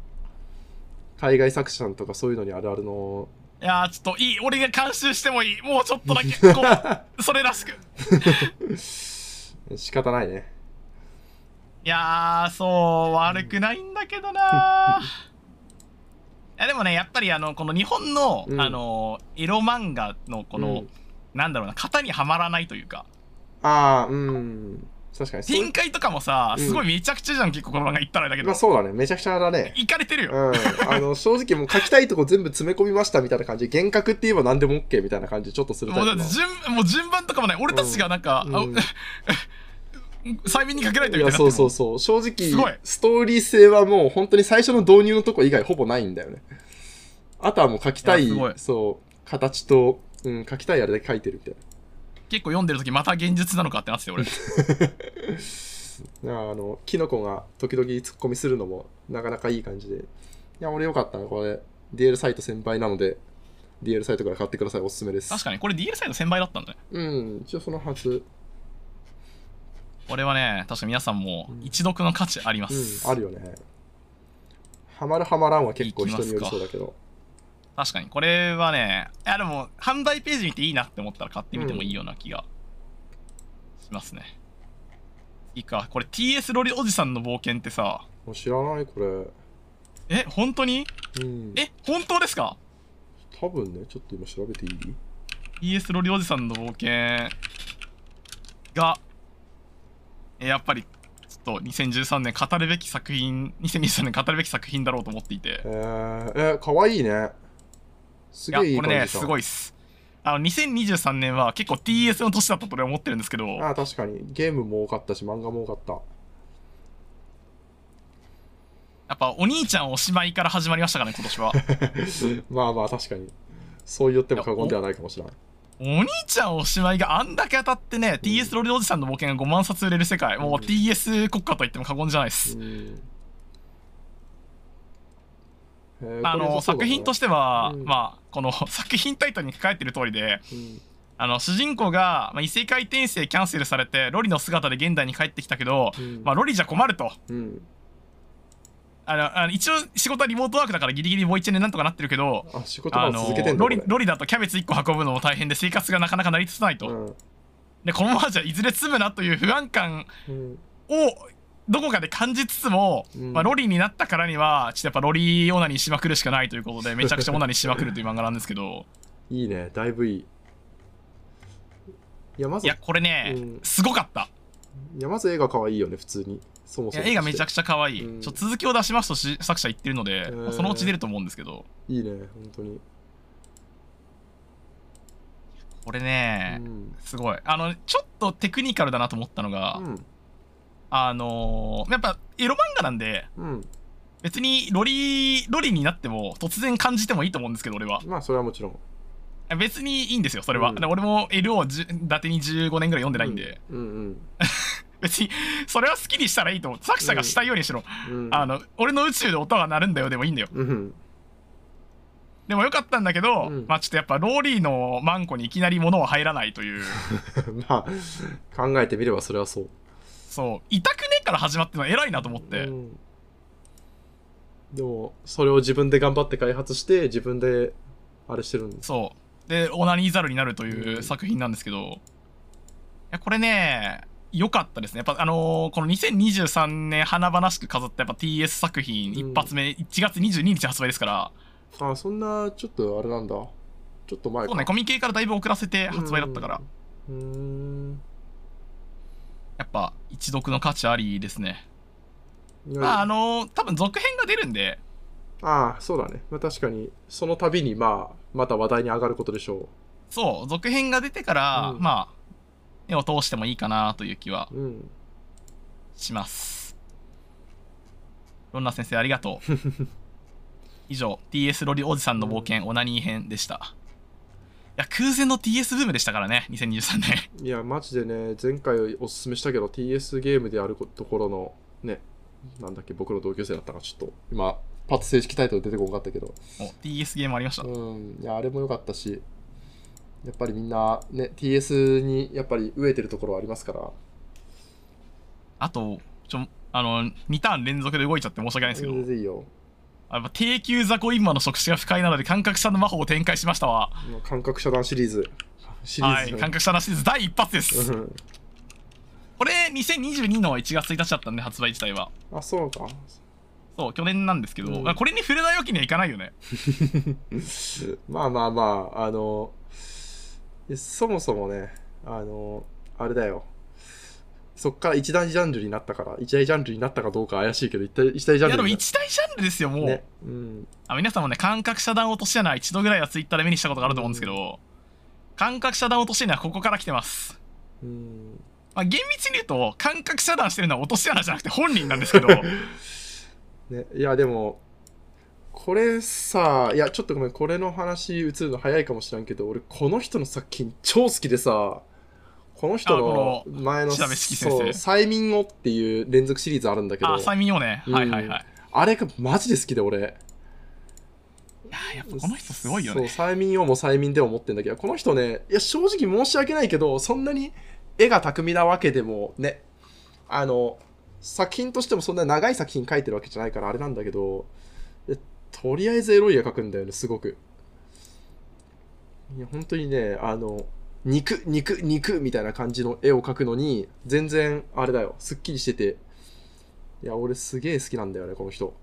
海外作者とかそういうのにあるあるの、いやーちょっといい。俺が監修してもいい。もうちょっとだけこう それらしく。仕方ないね。いやーそう悪くないんだけどなー。いやでもねやっぱりあのこの日本の、うん。あのエロ漫画のこの、うん。なんだろうな型にはまらないというか。ああ、うん。確かに。展開とかもさうんすごいめちゃくちゃじゃん、結構この漫画言ったらだけど、まあそうだね。めちゃくちゃだね。いかれてるよ、うん。あの、正直もう書きたいとこ全部詰め込みましたみたいな感じで、幻覚って言えば何でも OK みたいな感じでちょっとするタイプのもう順もう順番とかもね俺たちがなんか、うんあ催眠にかけられていや、るみたいになそうそうそう。正直、ストーリー性はもう本当に最初の導入のとこ以外ほぼないんだよね。あとはもう書きたい、そう、形と、うん、書きたいあれだけ書いてるみたい結構読んでる時また現実なのかってなってて俺な。あの、キノコが時々ツッコミするのもなかなかいい感じで。いや、俺よかったな、これ。DL サイト先輩なので、DL サイトから買ってください。おすすめです。確かにこれ DL サイド1000倍だったんだねうん、一応そのはず。これはね確か皆さんも一読の価値ありまうんす、、あるよね。ハマるハマらんは結構人によりそうだけど。確かに。これはねいやでも販売ページ見ていいなって思ったら買ってみてもいいような気がしますね、いいか。これ TS ロリおじさんの冒険ってさ。もう知らない、これ。え本当に？うん。え本当ですか？多分ね、ちょっと今調べていい？TS ロリおじさんの冒険がえやっぱりちょっと2013年語るべき作品2023年語るべき作品だろうと思っていて。えー、え、かわいいね。すいやげえいいこれねすごいっす。あの2023年は結構 TS の年だったと俺は思ってるんですけど。あ確かに。ゲームも多かったし、漫画も多かった。やっぱお兄ちゃんおしまいから始まりましたからね今年は。まあまあ、確かに。そう言っても過言ではないかもしれない。お兄ちゃんおしまいがあんだけ当たってね、TS ロリおじさんの冒険が5万冊売れる世界。もううん。TS 国家と言っても過言じゃないです、うん。えーあの作品としては、うん。まあこの 作品タイトルに書かれてる通りでうん。あの主人公が、まあ、異世界転生キャンセルされてロリの姿で現代に帰ってきたけど、うん。まあ、ロリじゃ困ると。うん。あのあの一応仕事はリモートワークだからギリギリもう一年なんとかなってるけどあ、仕事まあのロリだとキャベツ1個運ぶのも大変で生活がなかなか成り立たないと、うん。でこのままじゃいずれ済むなという不安感うん。をどこかで感じつつも、うんまあ、ロリになったからにはちょっとやっぱロリオナニーしまくるしかないということで めちゃくちゃオナニーしまくるという漫画なんですけどいいね、だいぶいい。いや、まず、いやこれね、うんすごかったいやまず絵が可愛いよね、普通に。そもそも。絵がめちゃくちちゃ可愛い、うんちょ続きを出しますとし作者言ってるので、ーまあそのうち出ると思うんですけどゃ。いいね、本当に。これね、うんすごいあのちょっとテクニカルだなと思ったのが、うん。あのーやっぱエロ漫画なんでうん。別にロリロリになっても突然感じてもいいと思うんですけど俺はまあ、それはもちろん。別にいいんですよそれは、うんで俺も L を伊達に15年ぐらい読んでないんで、うんうん 別にそれは好きにしたらいいと思う作者がしたいようにしろ、うん。あの俺の宇宙で音が鳴るんだよでもいいんだようん。でもよかったんだけど、うんまあちょっとやっぱローリーのマンコにいきなり物は入らないという まあ、考えてみればそれはそう。そう。痛くねえから始まってるのは偉いなと思って、うん。でも、それを自分で頑張って開発して、自分で、あれしてるんです。そう。でオナニーザルになるといううん。作品なんですけど、いやこれね良かったですね。やっぱあのーこの2023年華々しく飾ったやっぱ TS 作品一発目、1月22日発売ですから。あ、そんな、ちょっとあれなんだ。ちょっと前か。そうねコミケからだいぶ遅らせて発売だったから、うん。やっぱ一読の価値ありですね。まああのー多分続編が出るんで。ああ、そうだね。まあ確かに、その度に、まあ、また話題に上がることでしょそう続編が出てから、うん。まあ目を通してもいいかなという気はう。うん。します。ロンナ先生ありがとう。以上 TS ロリおじさんの冒険オナニー編でした。いや空前の TS ブームでしたからね2023年。いや、マジでね、前回おすすめしたけど、TS ゲームであるところの、ね、なんだっけ、僕の同級生だったから、ちょっと、今、パッと正式タイトル出てこなかったけど、お TS ゲームありました。うん、いや、あれも良かったし、やっぱりみんなね TS にやっぱり飢えてるところはありますから。あとちょあの2ターン連続で動いちゃって申し訳ないんですけど。全然いいよやっぱ低級雑魚インマの触手が不快なので感覚者の魔法を展開しましたわ。感覚遮断シリーズ。シリーズ、はい感覚者なシリーズ第一発です。うん。これ2022の1月1日だったんで発売自体は。あそうか。そう去年なんですけど、うん。これに触れないわけにはいかないよね。まあまあまああのえそもそもねあのあれだよそっから一大ジャンルになったから一大ジャンルになったかどうか怪しいけど一大一大ジャンルいやでも一大ジャンルですよもう、ね。うんあ皆さんもね感覚遮断落とし穴一度ぐらいはツイッターで目にしたことがあると思うんですけど、感覚遮断落とし穴はここから来てます。うん。まあ、厳密に言うと感覚遮断してるのは落とし穴じゃなくて本人なんですけど。ね、いやでもこれさいやちょっとごめんこれの話移るの早いかもしれんけど俺この人の作品超好きでさこの人あのこ前の催眠をっていう連続シリーズあるんだけど。あ催眠をね、うんはいはい。はいあれがマジで好きで俺。いややっぱこの人すごいよね。そう催眠をも催眠でも思ってんだけど。この人ねいや正直申し訳ないけどそんなに絵が巧みなわけでもね。あの作品としてもそんな長い作品描いてるわけじゃないからあれなんだけど。えとりあえずエロい絵描くんだよねすごく。いや本当にねあの肉肉肉みたいな感じの絵を描くのに全然あれだよすっきりしてていや俺すげえ好きなんだよねこの人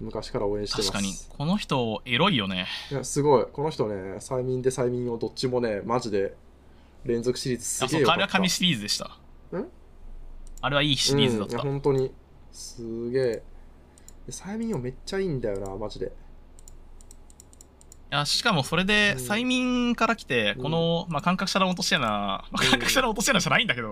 昔から応援してます確かにこの人エロいよねいや、すごい。この人ね、催眠で催眠をどっちもね、マジで連続シリーズすげえよかった。は神シリーズでしたん？あれはいいシリーズだっうん、いやた、本当に。すげえ。で催眠をめっちゃいいんだよな、マジで。いやしかもそれでうん。催眠から来て、うん。この、まあ、感覚者の落とし穴、まあ、感覚者の落とし穴じゃないんだけど、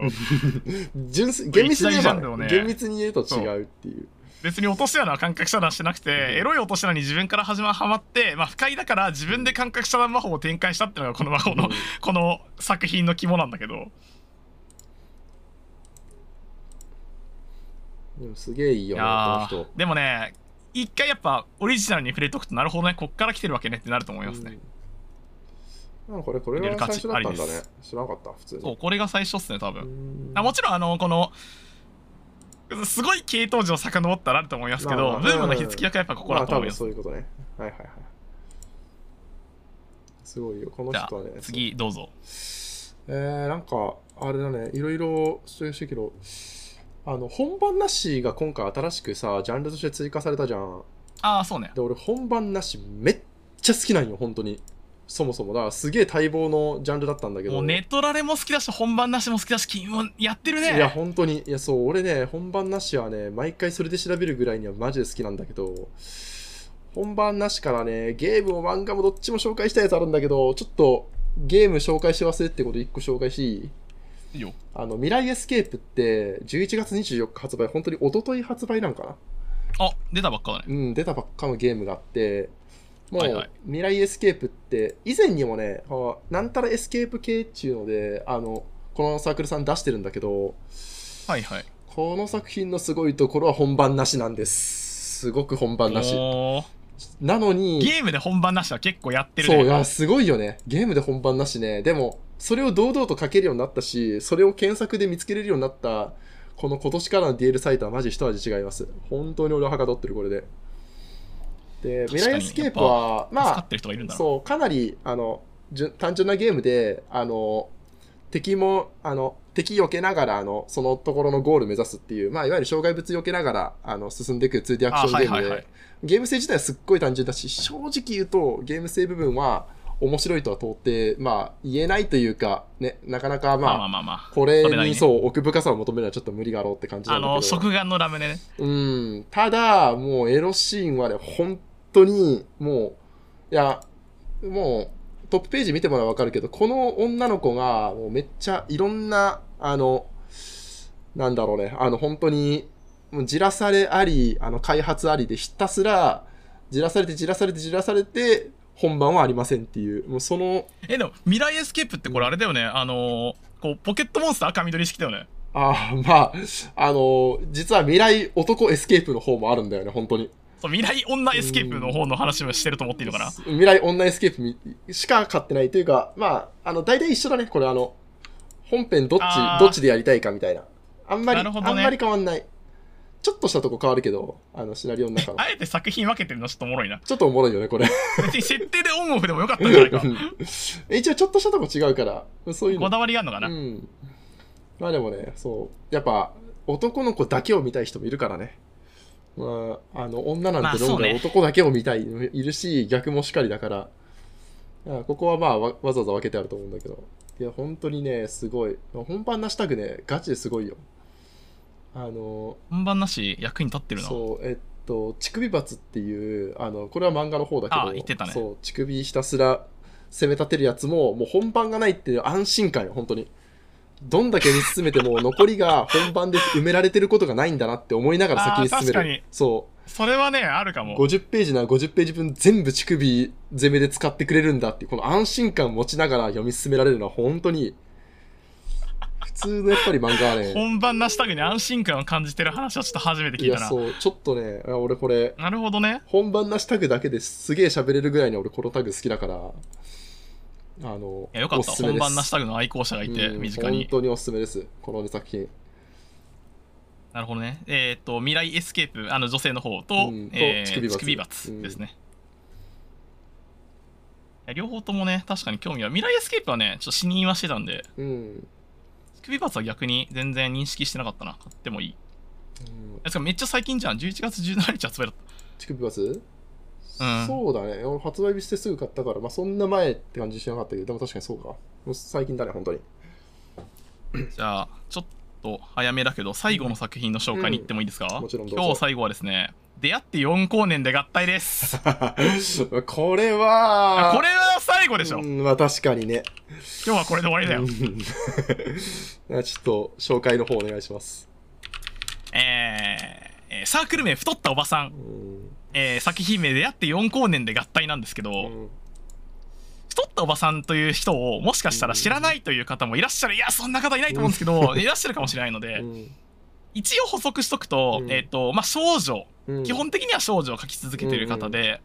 純粋厳密に言えば、ね。厳密に言うと違うっていう。別に落とし穴は感覚遮断してなくて、うん。エロい落とし穴に自分から始まはまって、まあ、不快だから自分で感覚遮断魔法を展開したっていうのがこの魔法の、うん。この作品の肝なんだけど。でもすげえいいいよね、こやの人。ー。でもね一回やっぱオリジナルに触れとくとなるほどねこっから来てるわけねってなると思いますね、うん。なこれ、これが最初だったんだね。知らなかった、普通に。そうこれが最初っすね多う分、んあもちろんあのこのすごい系統時を遡ったらあると思いますけど、まあまあブームの火付け役はやっぱここだと思います、まあそういうことね。はいはいはい。すごいよ。この人はね。次どうぞえー、なんか、あれだね、いろいろ主張してるけど、あの、本番なしが今回新しくさ、ジャンルとして追加されたじゃん。ああそうねで、俺、本番なしめっちゃ好きなんよ、本当に。そもそも。だから、すげえ待望のジャンルだったんだけど。もうネトラレも好きだし本番なしも好きだし君もやってるねいや、本当に。いや、そう、俺ね、本番なしはね、毎回それで調べるぐらいにはマジで好きなんだけど、本番なしからね、ゲームも漫画もどっちも紹介したやつあるんだけど、ちょっとゲーム紹介し忘れってこと1個紹介していいいいよあの、未来エスケープって、11月24日発売、本当に一昨日発売なんかな？あ出たばっかだねうん、出たばっかのゲームがあって、もう、はいはい未来エスケープって、以前にもね、あなんたらエスケープ系っていうので、あの、このサークルさん出してるんだけど、はいはいこの作品のすごいところは本番なしなんです。すごく本番なし。なのに、ゲームで本番なしは結構やってるそう、ねいや、すごいよね。ゲームで本番なしね。でも、それを堂々と書けるようになったし、それを検索で見つけれるようになった、この今年からの DL サイトはマジ一味違います。本当に俺ははかどってる、これで。で、未来エスケープは、まあ助かっ、てる人がいるんだなそう、かなり、あの、単純なゲームで、あの、敵も、あの、敵避けながら、あの、そのところのゴール目指すっていう、まあ、いわゆる障害物避けながら、あの、進んでいく 2D アクションゲームで、あはいはいはいゲーム性自体はすっごい単純だし、正直言うと、ゲーム性部分は面白いとは到底、まあ、言えないというか、ね、なかなか、まあ、まあまあまあまあこれにそう、奥深さを求めるのはちょっと無理があろうって感じなあんだけど。の食玩のラムネねうん。ただ、もうエロシーンはね、本当に、もう、いや、もう、トップページ見てもらえばわかるけど、この女の子が、もうめっちゃいろんな、あの、なんだろうね、あの、本当に、もうじらされあり、あの、開発ありで、ひたすら、じらされて、じらされて、じらされて、本番はありませんっていう、もうその、えでも未来エスケープってこれあれだよねあのーこうポケットモンスター赤緑式だよねあーまあ、あの実は未来男エスケープの方もあるんだよね、本当に。そう未来女エスケープの方の話もしてると思っていいのかな？未来オンラインエスケープみしか買ってないというか、まあ、あの、大体一緒だね。これあの、本編どっあーち、どっちでやりたいかみたいな。あんまり、ねあんまり変わんない。ちょっとしたとこ変わるけど、あの、シナリオの中の。あえて作品分けてるのちょっとおもろいな。ちょっとおもろいよね、これ。別に設定でオンオフでもよかったんじゃないか。一応ちょっとしたとこ違うから、そういうの。こだわりがあるのかな？うん。まあでもね、そう。やっぱ、男の子だけを見たい人もいるからね。まあ、あの、女なんて論外、ね男だけを見たい、いるし、逆もしかりだから、あここはまあわ、わざわざ分けてあると思うんだけど。いや、本当にね、すごい。本番なしタグね、ガチですごいよ。あの、本番なし役に立ってるな。そう、えっと、乳首罰っていう、あの、これは漫画の方だけど、あ言ってたねそう、乳首ひたすら攻め立てるやつも、もう本番がないっていう安心感よ、本当に。どんだけ見進めても残りが本番で埋められてることがないんだなって思いながら先に進めあー確かにる。そそれはね、あるかう。も。50ページなら50ページ分全部乳首攻めで使ってくれるんだっていう、この安心感持ちながら読み進められるのは本当に、普通のやっぱり漫画はね、本番なしタグに安心感を感じてる話はちょっと初めて聞いたな。そう、ちょっとね、あ俺これ、なるほどね。本番なしタグだけですげえ喋れるぐらいに俺このタグ好きだから、あの、いやよかった。本番なしタグの愛好者がいて、うん身近に本。当におすすめです。この作品。なるほどね。えっ、と、未来エスケープ、あの女性の方と、うんとえー乳首罰乳首罰ですね。いや両方ともね、確かに興味は。未来エスケープはね、ちょっと死にはしてたんで、うん。乳首罰は逆に全然認識してなかったな。買ってもいい。うんめっちゃ最近じゃん。11月17日発売だっ乳首罰？うんそうだね。俺発売日してすぐ買ったから、まあそんな前って感じしなかったけど、でも確かにそうか。もう最近だね、本当に。た。じゃあ、ちょっと早めだけど、最後の作品の紹介に行ってもいいですか、うんもちろん今日最後はですね、出会って4光年で合体です。これは、これは最後でしょ。うん、まあ確かにね。今日はこれで終わりだよ。うん ちょっと紹介の方お願いします。えーえーサークル名太ったおばさんう、んえー作品名出会って4光年で合体なんですけど、うん太ったおばさんという人をもしかしたら知らないという方もいらっしゃるいやそんな方いないと思うんですけど、いらっしゃるかもしれないので、うん一応補足しとくと,、うんえっ、とまあ少女、うん。基本的には少女を書き続けている方で、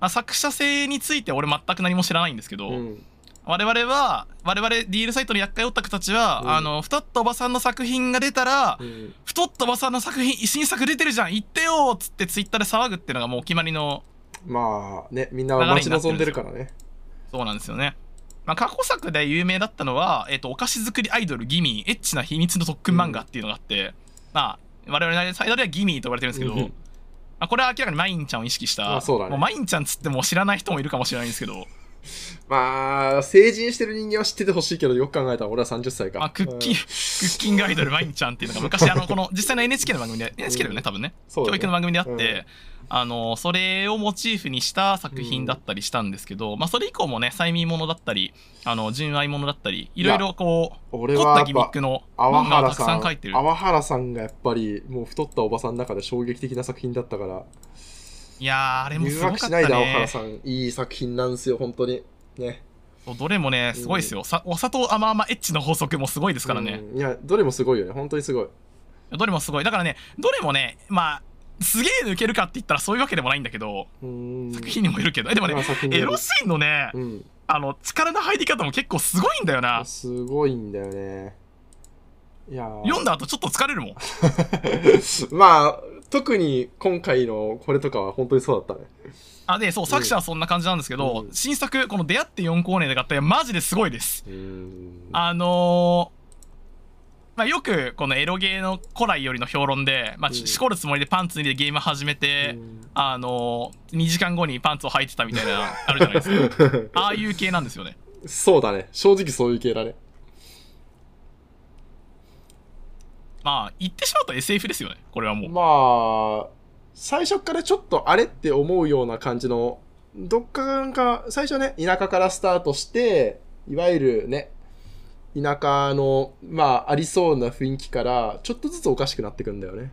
まあ、作者性について俺全く何も知らないんですけど、うん。我々は我々 DL サイトの厄介オタクたちは、うん。あの太ったおばさんの作品が出たら、うん。太ったおばさんの作品新作出てるじゃん言ってよっつってツイッターで騒ぐっていうのがもうお決まりのまあね、みんな待ち望んでるからね。そうなんですよね。まあ、過去作で有名だったのは、えっとお菓子作りアイドルギミーエッチな秘密の特訓漫画っていうのがあって、まあ我々のサイドではギミーと呼ばれてるんですけど、うん。まあ、これは明らかにマインちゃんを意識した。あそうだね。もうマインちゃんつっても知らない人もいるかもしれないんですけど、まあ、成人してる人間は知っててほしいけど、よく考えたら俺は30歳か。まあ、クッキー、うん。クッキングアイドルマインちゃんっていうのが 昔あのこの実際の NHK の番組で NHK だよね多分ね。そうだね。教育の番組であって、うん。あのそれをモチーフにした作品だったりしたんですけど、まあそれ以降もね催眠ものだったりあの純愛ものだったりいろいろこう俺凝ったギミックの淡漫画をたく原さん、さん書いてる。淡原さんがやっぱり、もう太ったおばさんの中で衝撃的な作品だったから、いやーあれもす留ごかった学しないで淡ね原さん、いい作品なんですよ、本当に。ね。どれもねすごいですよ、さお砂糖甘々エッチの法則もすごいですからね、うん。いや、どれもすごいよね、本当にすごい。どれもすごい。だからねどれもねまあすげえ抜けるかって言ったらそういうわけでもないんだけど、うん。作品にもよるけど。えでもねエロシーンのね、うん。あの力の入り方も結構すごいんだよな。すごいんだよね。いやー。読んだ後ちょっと疲れるもん。まあ、特に今回のこれとかは本当にそうだったね。あでそう作者はそんな感じなんですけど、うん新作この「出会って4光年」で合体はマジですごいですうん。あのーまあ、よくこのエロゲーの古来よりの評論で、まあ、しこるつもりでパンツ脱いでゲーム始めて、うんあのー、2時間後にパンツを履いてたみたいなあるじゃないですか ああいう系なんですよねそうだね。正直そういう系だね。まあ言ってしまうと SF ですよねこれはもうまあ、最初からちょっとあれって思うような感じの、どっかが、最初ね、田舎からスタートして、いわゆるね、田舎の、まあ、ありそうな雰囲気から、ちょっとずつおかしくなってくんだよね。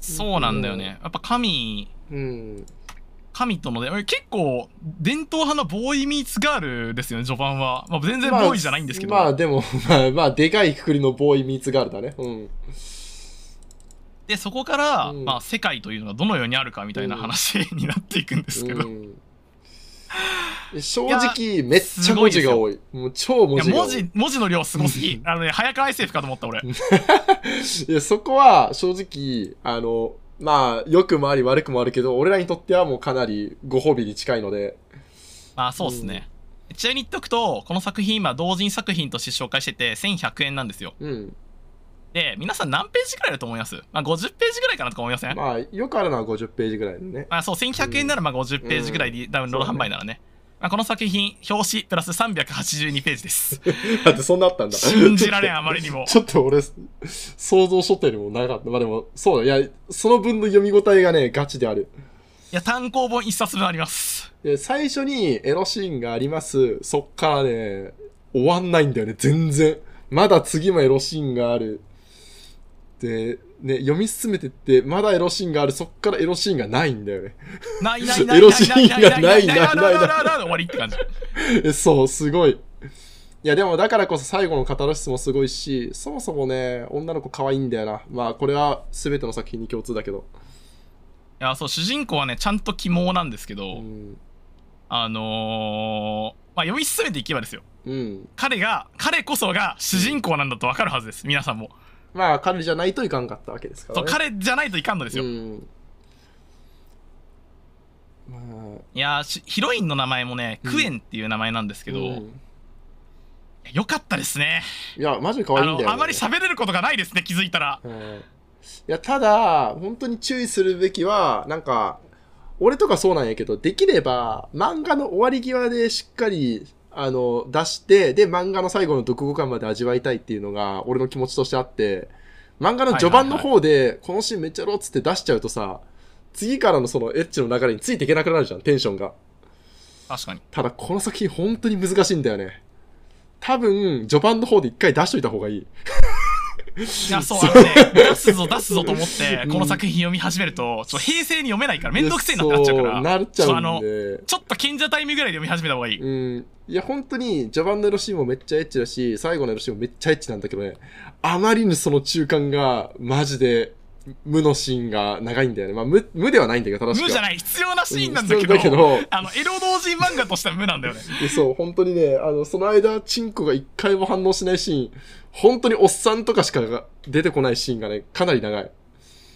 そうなんだよねやっぱ神うん。神とので結構伝統派のボーイミーツガールですよね序盤は、まあ、全然ボーイじゃないんですけど、まあ、まあでも、まあ、まあ、でかいくくりのボーイミーツガールだね。うん。でそこから、うん。まあ、世界というのがどのようにあるかみたいな話になっていくんですけど、いうん。正直めっちゃ文字が多い。もう超文や字が多い。文字文字の量すごすぎ。あのね早川 SF かと思った俺。いやそこは正直あのまあ良くもあり悪くもあるけど俺らにとってはもうかなりご褒美に近いので。まあそうですね、ちなみに言っとくとこの作品今同人作品として紹介してて1100円なんですよ。うん。で皆さん何ページぐらいだと思います、まあ、50ページぐらいかなとか思いません、ままあよくあるのは50ページぐらいのね。あそう1100円ならまあ50ページぐらいでダウンロード販売ならね、まあ、この作品表紙プラス382ページです。だってそんなあったんだ。信じられんあまりにも。ちょっと俺想像しとったよりも長かったまあでもそうだ。いやその分の読み応えがねガチである。いや単行本1冊分あります。で最初にエロシーンがあります。そっからね終わんないんだよね全然。まだ次もエロシーンがあるでね読み進めてってまだエロシーンがあるそっからエロシーンがないんだよね。ないないないエロシーンがないないないない終わりって感じそうすごいいやでもだからこそ最後のカタルシスもすごいしそもそもね女の子可愛いんだよなまあこれは全ての作品に共通だけどいやそう主人公はねちゃんと肝なんですけど、うんあのーまあ、読み進めていけばですようん彼が彼こそが主人公なんだと分かるはずです皆さんも、まあ彼じゃないといかんかったわけですからね。そう彼じゃないといかんのですよ、うん。まあいやヒロインの名前もね、うん。クエンっていう名前なんですけど、うん。よかったですね。いやマジで可あ愛いんだよ、ね、のあまり喋れることがないですね気づいたら。うん。いやただ本当に注意するべきはなんか俺とかそうなんやけどできれば漫画の終わり際でしっかりあの出してで漫画の最後の読後感まで味わいたいっていうのが俺の気持ちとしてあって漫画の序盤の方でこのシーンめっちゃやろうっつって出しちゃうとさ次からのそのエッチの流れについていけなくなるじゃんテンションが。確かに。ただこの作品本当に難しいんだよね。多分序盤の方で一回出しといた方がいいいや そうあのね出すぞ出すぞと思ってうん。この作品読み始めるとちょっと平成に読めないからめんどくせえなってなっちゃうから。なっちゃちょっとあのちょっと賢者タイムぐらいで読み始めた方がいい、うん。いや、本当に、序盤のエロシーンもめっちゃエッチだし、最後のエロシーンもめっちゃエッチなんだけどね、あまりにその中間が、マジで、無のシーンが長いんだよね。まあ、無、無ではないんだけど、正しくは。無じゃない必要なシーンなんだうんけど,、必要だけど。あのエロ同人漫画としては無なんだよね。でそう、本当にね、あの、その間、チンコが一回も反応しないシーン、本当におっさんとかしかが出てこないシーンがね、かなり長い。い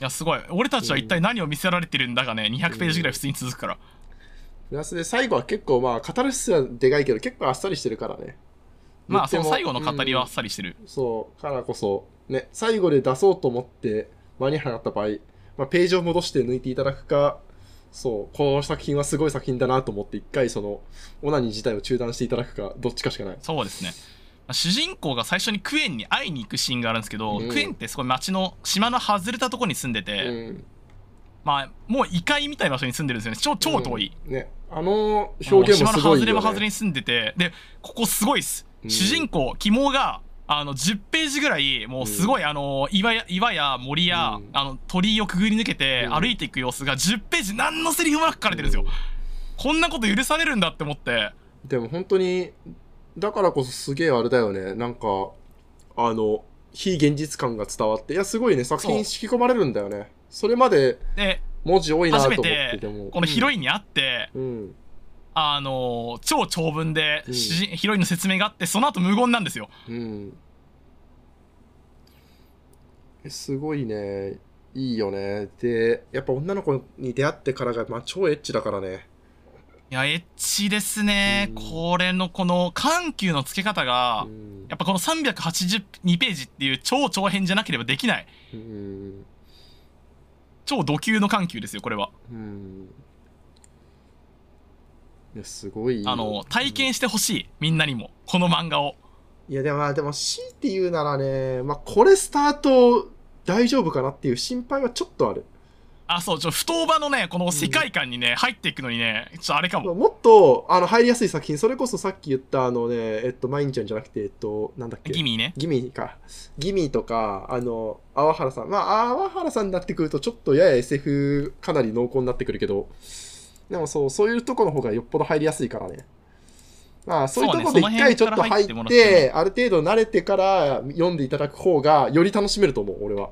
やすごい俺たちは一体何を見せられてるんだがね200ページぐらい普通に続くから、プラスで、最後は結構、まあ、語る質はでかいけど、結構あっさりしてるからね。まあその最後の語りはあっさりしてる、そう、からこそ、ね、最後で出そうと思って間に合った場合、まあ、ページを戻して抜いていただくか、そう、この作品はすごい作品だなと思って、一回その、オナニー自体を中断していただくか、どっちかしかない。そうですねまあ主人公が最初にクエンに会いに行くシーンがあるんですけど、うん。クエンってすごい町の島の外れたところに住んでて、うん。まあもう異界みたいな場所に住んでるんですよね。超超遠い、うんね、あの表現も島のすごいよ、ね。外れも外れに住んでてでここすごいっす、うん。主人公肝があの10ページぐらいもうすごい、あの岩や岩や森や、うん。あの鳥居をくぐり抜けてうん。歩いていく様子が10ページ何のセリフもなく書かれてるんですよ、こんなこと許されるんだって思って。でも本当に、だからこそすげえあれだよね。なんか、あの、非現実感が伝わって、いや、すごいね、作品引き込まれるんだよね。それまでで文字多いなと初思めてってても。このヒロイインに会って、うん。あの超長文で、うんヒロインの説明があってその後無言なんですようん。えすごいね。いいよね。で、やっぱ女の子に出会ってからが、まあ、超エッチだからね。いやエッチですね、うんこれのこの緩急のつけ方が、うんやっぱこの382ページっていう超長編じゃなければできないうん。超ド級の緩急ですよこれはうん。いや、すごい。あの体験してほしいみんなにもこの漫画をいや、でも、まあでも、強いて言うならね、まあ、これスタート大丈夫かなっていう心配はちょっとある。あそうちょ不当場のねこの世界観にね、入っていくのにねちょっとあれかももっと、あの、入りやすい作品、それこそさっき言った、あのね、えっと、マインちゃんじゃなくて、えっと、なんだっけ？ギミーねギミか。ギミとか、あの、淡原さん。まあ、淡原さんになってくると、ちょっとやや SF かなり濃厚になってくるけど、でもそう、そういうとこの方がよっぽど入りやすいからね。まあ、そういうところで一回ちょっと入っ、てある程度慣れてから読んでいただく方が、より楽しめると思う、俺は。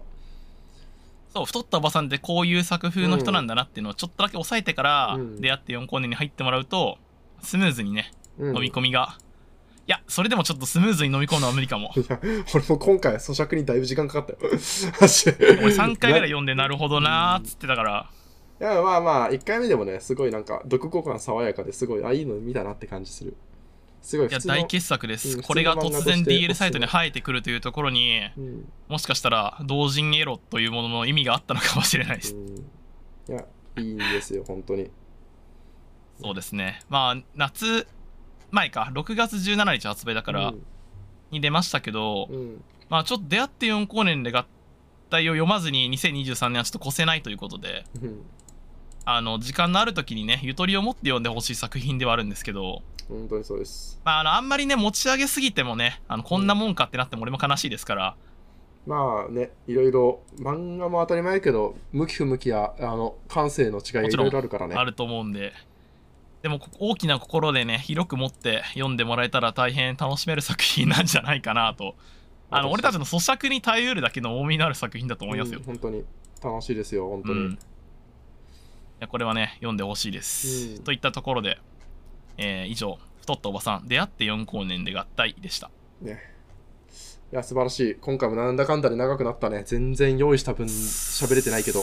そう太ったおばさんってこういう作風の人なんだなっていうのをちょっとだけ押さえてからうん。出会って4光年に入ってもらうとスムーズにねうん。飲み込みが、いやそれでもちょっとスムーズに飲み込むのは無理かも。いや、俺も今回咀嚼にだいぶ時間かかったよ。俺3回ぐらい読んでなるほどなーっつってたから。いや、まあまあ、1回目でもね、すごいなんか、読後感爽やかですごい、あ、いいの見たなって感じする。すごいいや。大傑作です、うんこれが突然 DL サイトに生えてくるというところにうん。もしかしたら同人エロというものの意味があったのかもしれないです、うん。いや、いいんですよ、本当に。そうですねまあ夏前か6月17日発売だからに出ましたけど、うん。うん。まあちょっと出会って4光年で合体を読まずに2023年はちょっと越せないということでうん。あの時間のある時にねゆとりを持って読んでほしい作品ではあるんですけど、本当にそうです。まあ、あのあんまりね持ち上げすぎてもねあのこんなもんかってなっても俺も悲しいですから、まあね、いろいろ、漫画も当たり前やけど、向き不向きや、あの、感性の違いがいろいろあるからね。あると思うんででもこ大きな心でね広く持って読んでもらえたら大変楽しめる作品なんじゃないかなとあの俺たちの咀嚼に耐えうるだけの重みのある作品だと思いますようん、本当に楽しいですよ、本当に。うん、いやこれはね読んでほしいです、うんといったところで、えー以上太ったおばさん出会って4光年で合体でしたね。いや、素晴らしい。今回もなんだかんだで長くなったね。全然用意した分、喋れてないけど。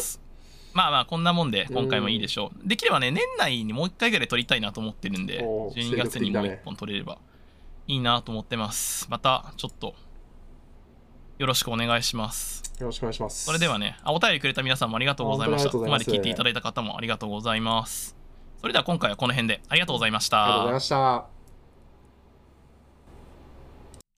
まあまあこんなもんで今回もいいでしょう、できればね年内にもう1回ぐらい撮りたいなと思ってるんでおー12月にもう1精力的だね本撮れればいいなと思ってますまたちょっとよろしくお願いします。よろしくお願いします。それではねあお便りくれた皆さんもありがとうございました。ここまで聞いていただいた方もありがとうございます。それでは今回はこの辺でありがとうございました。ありがとうございました。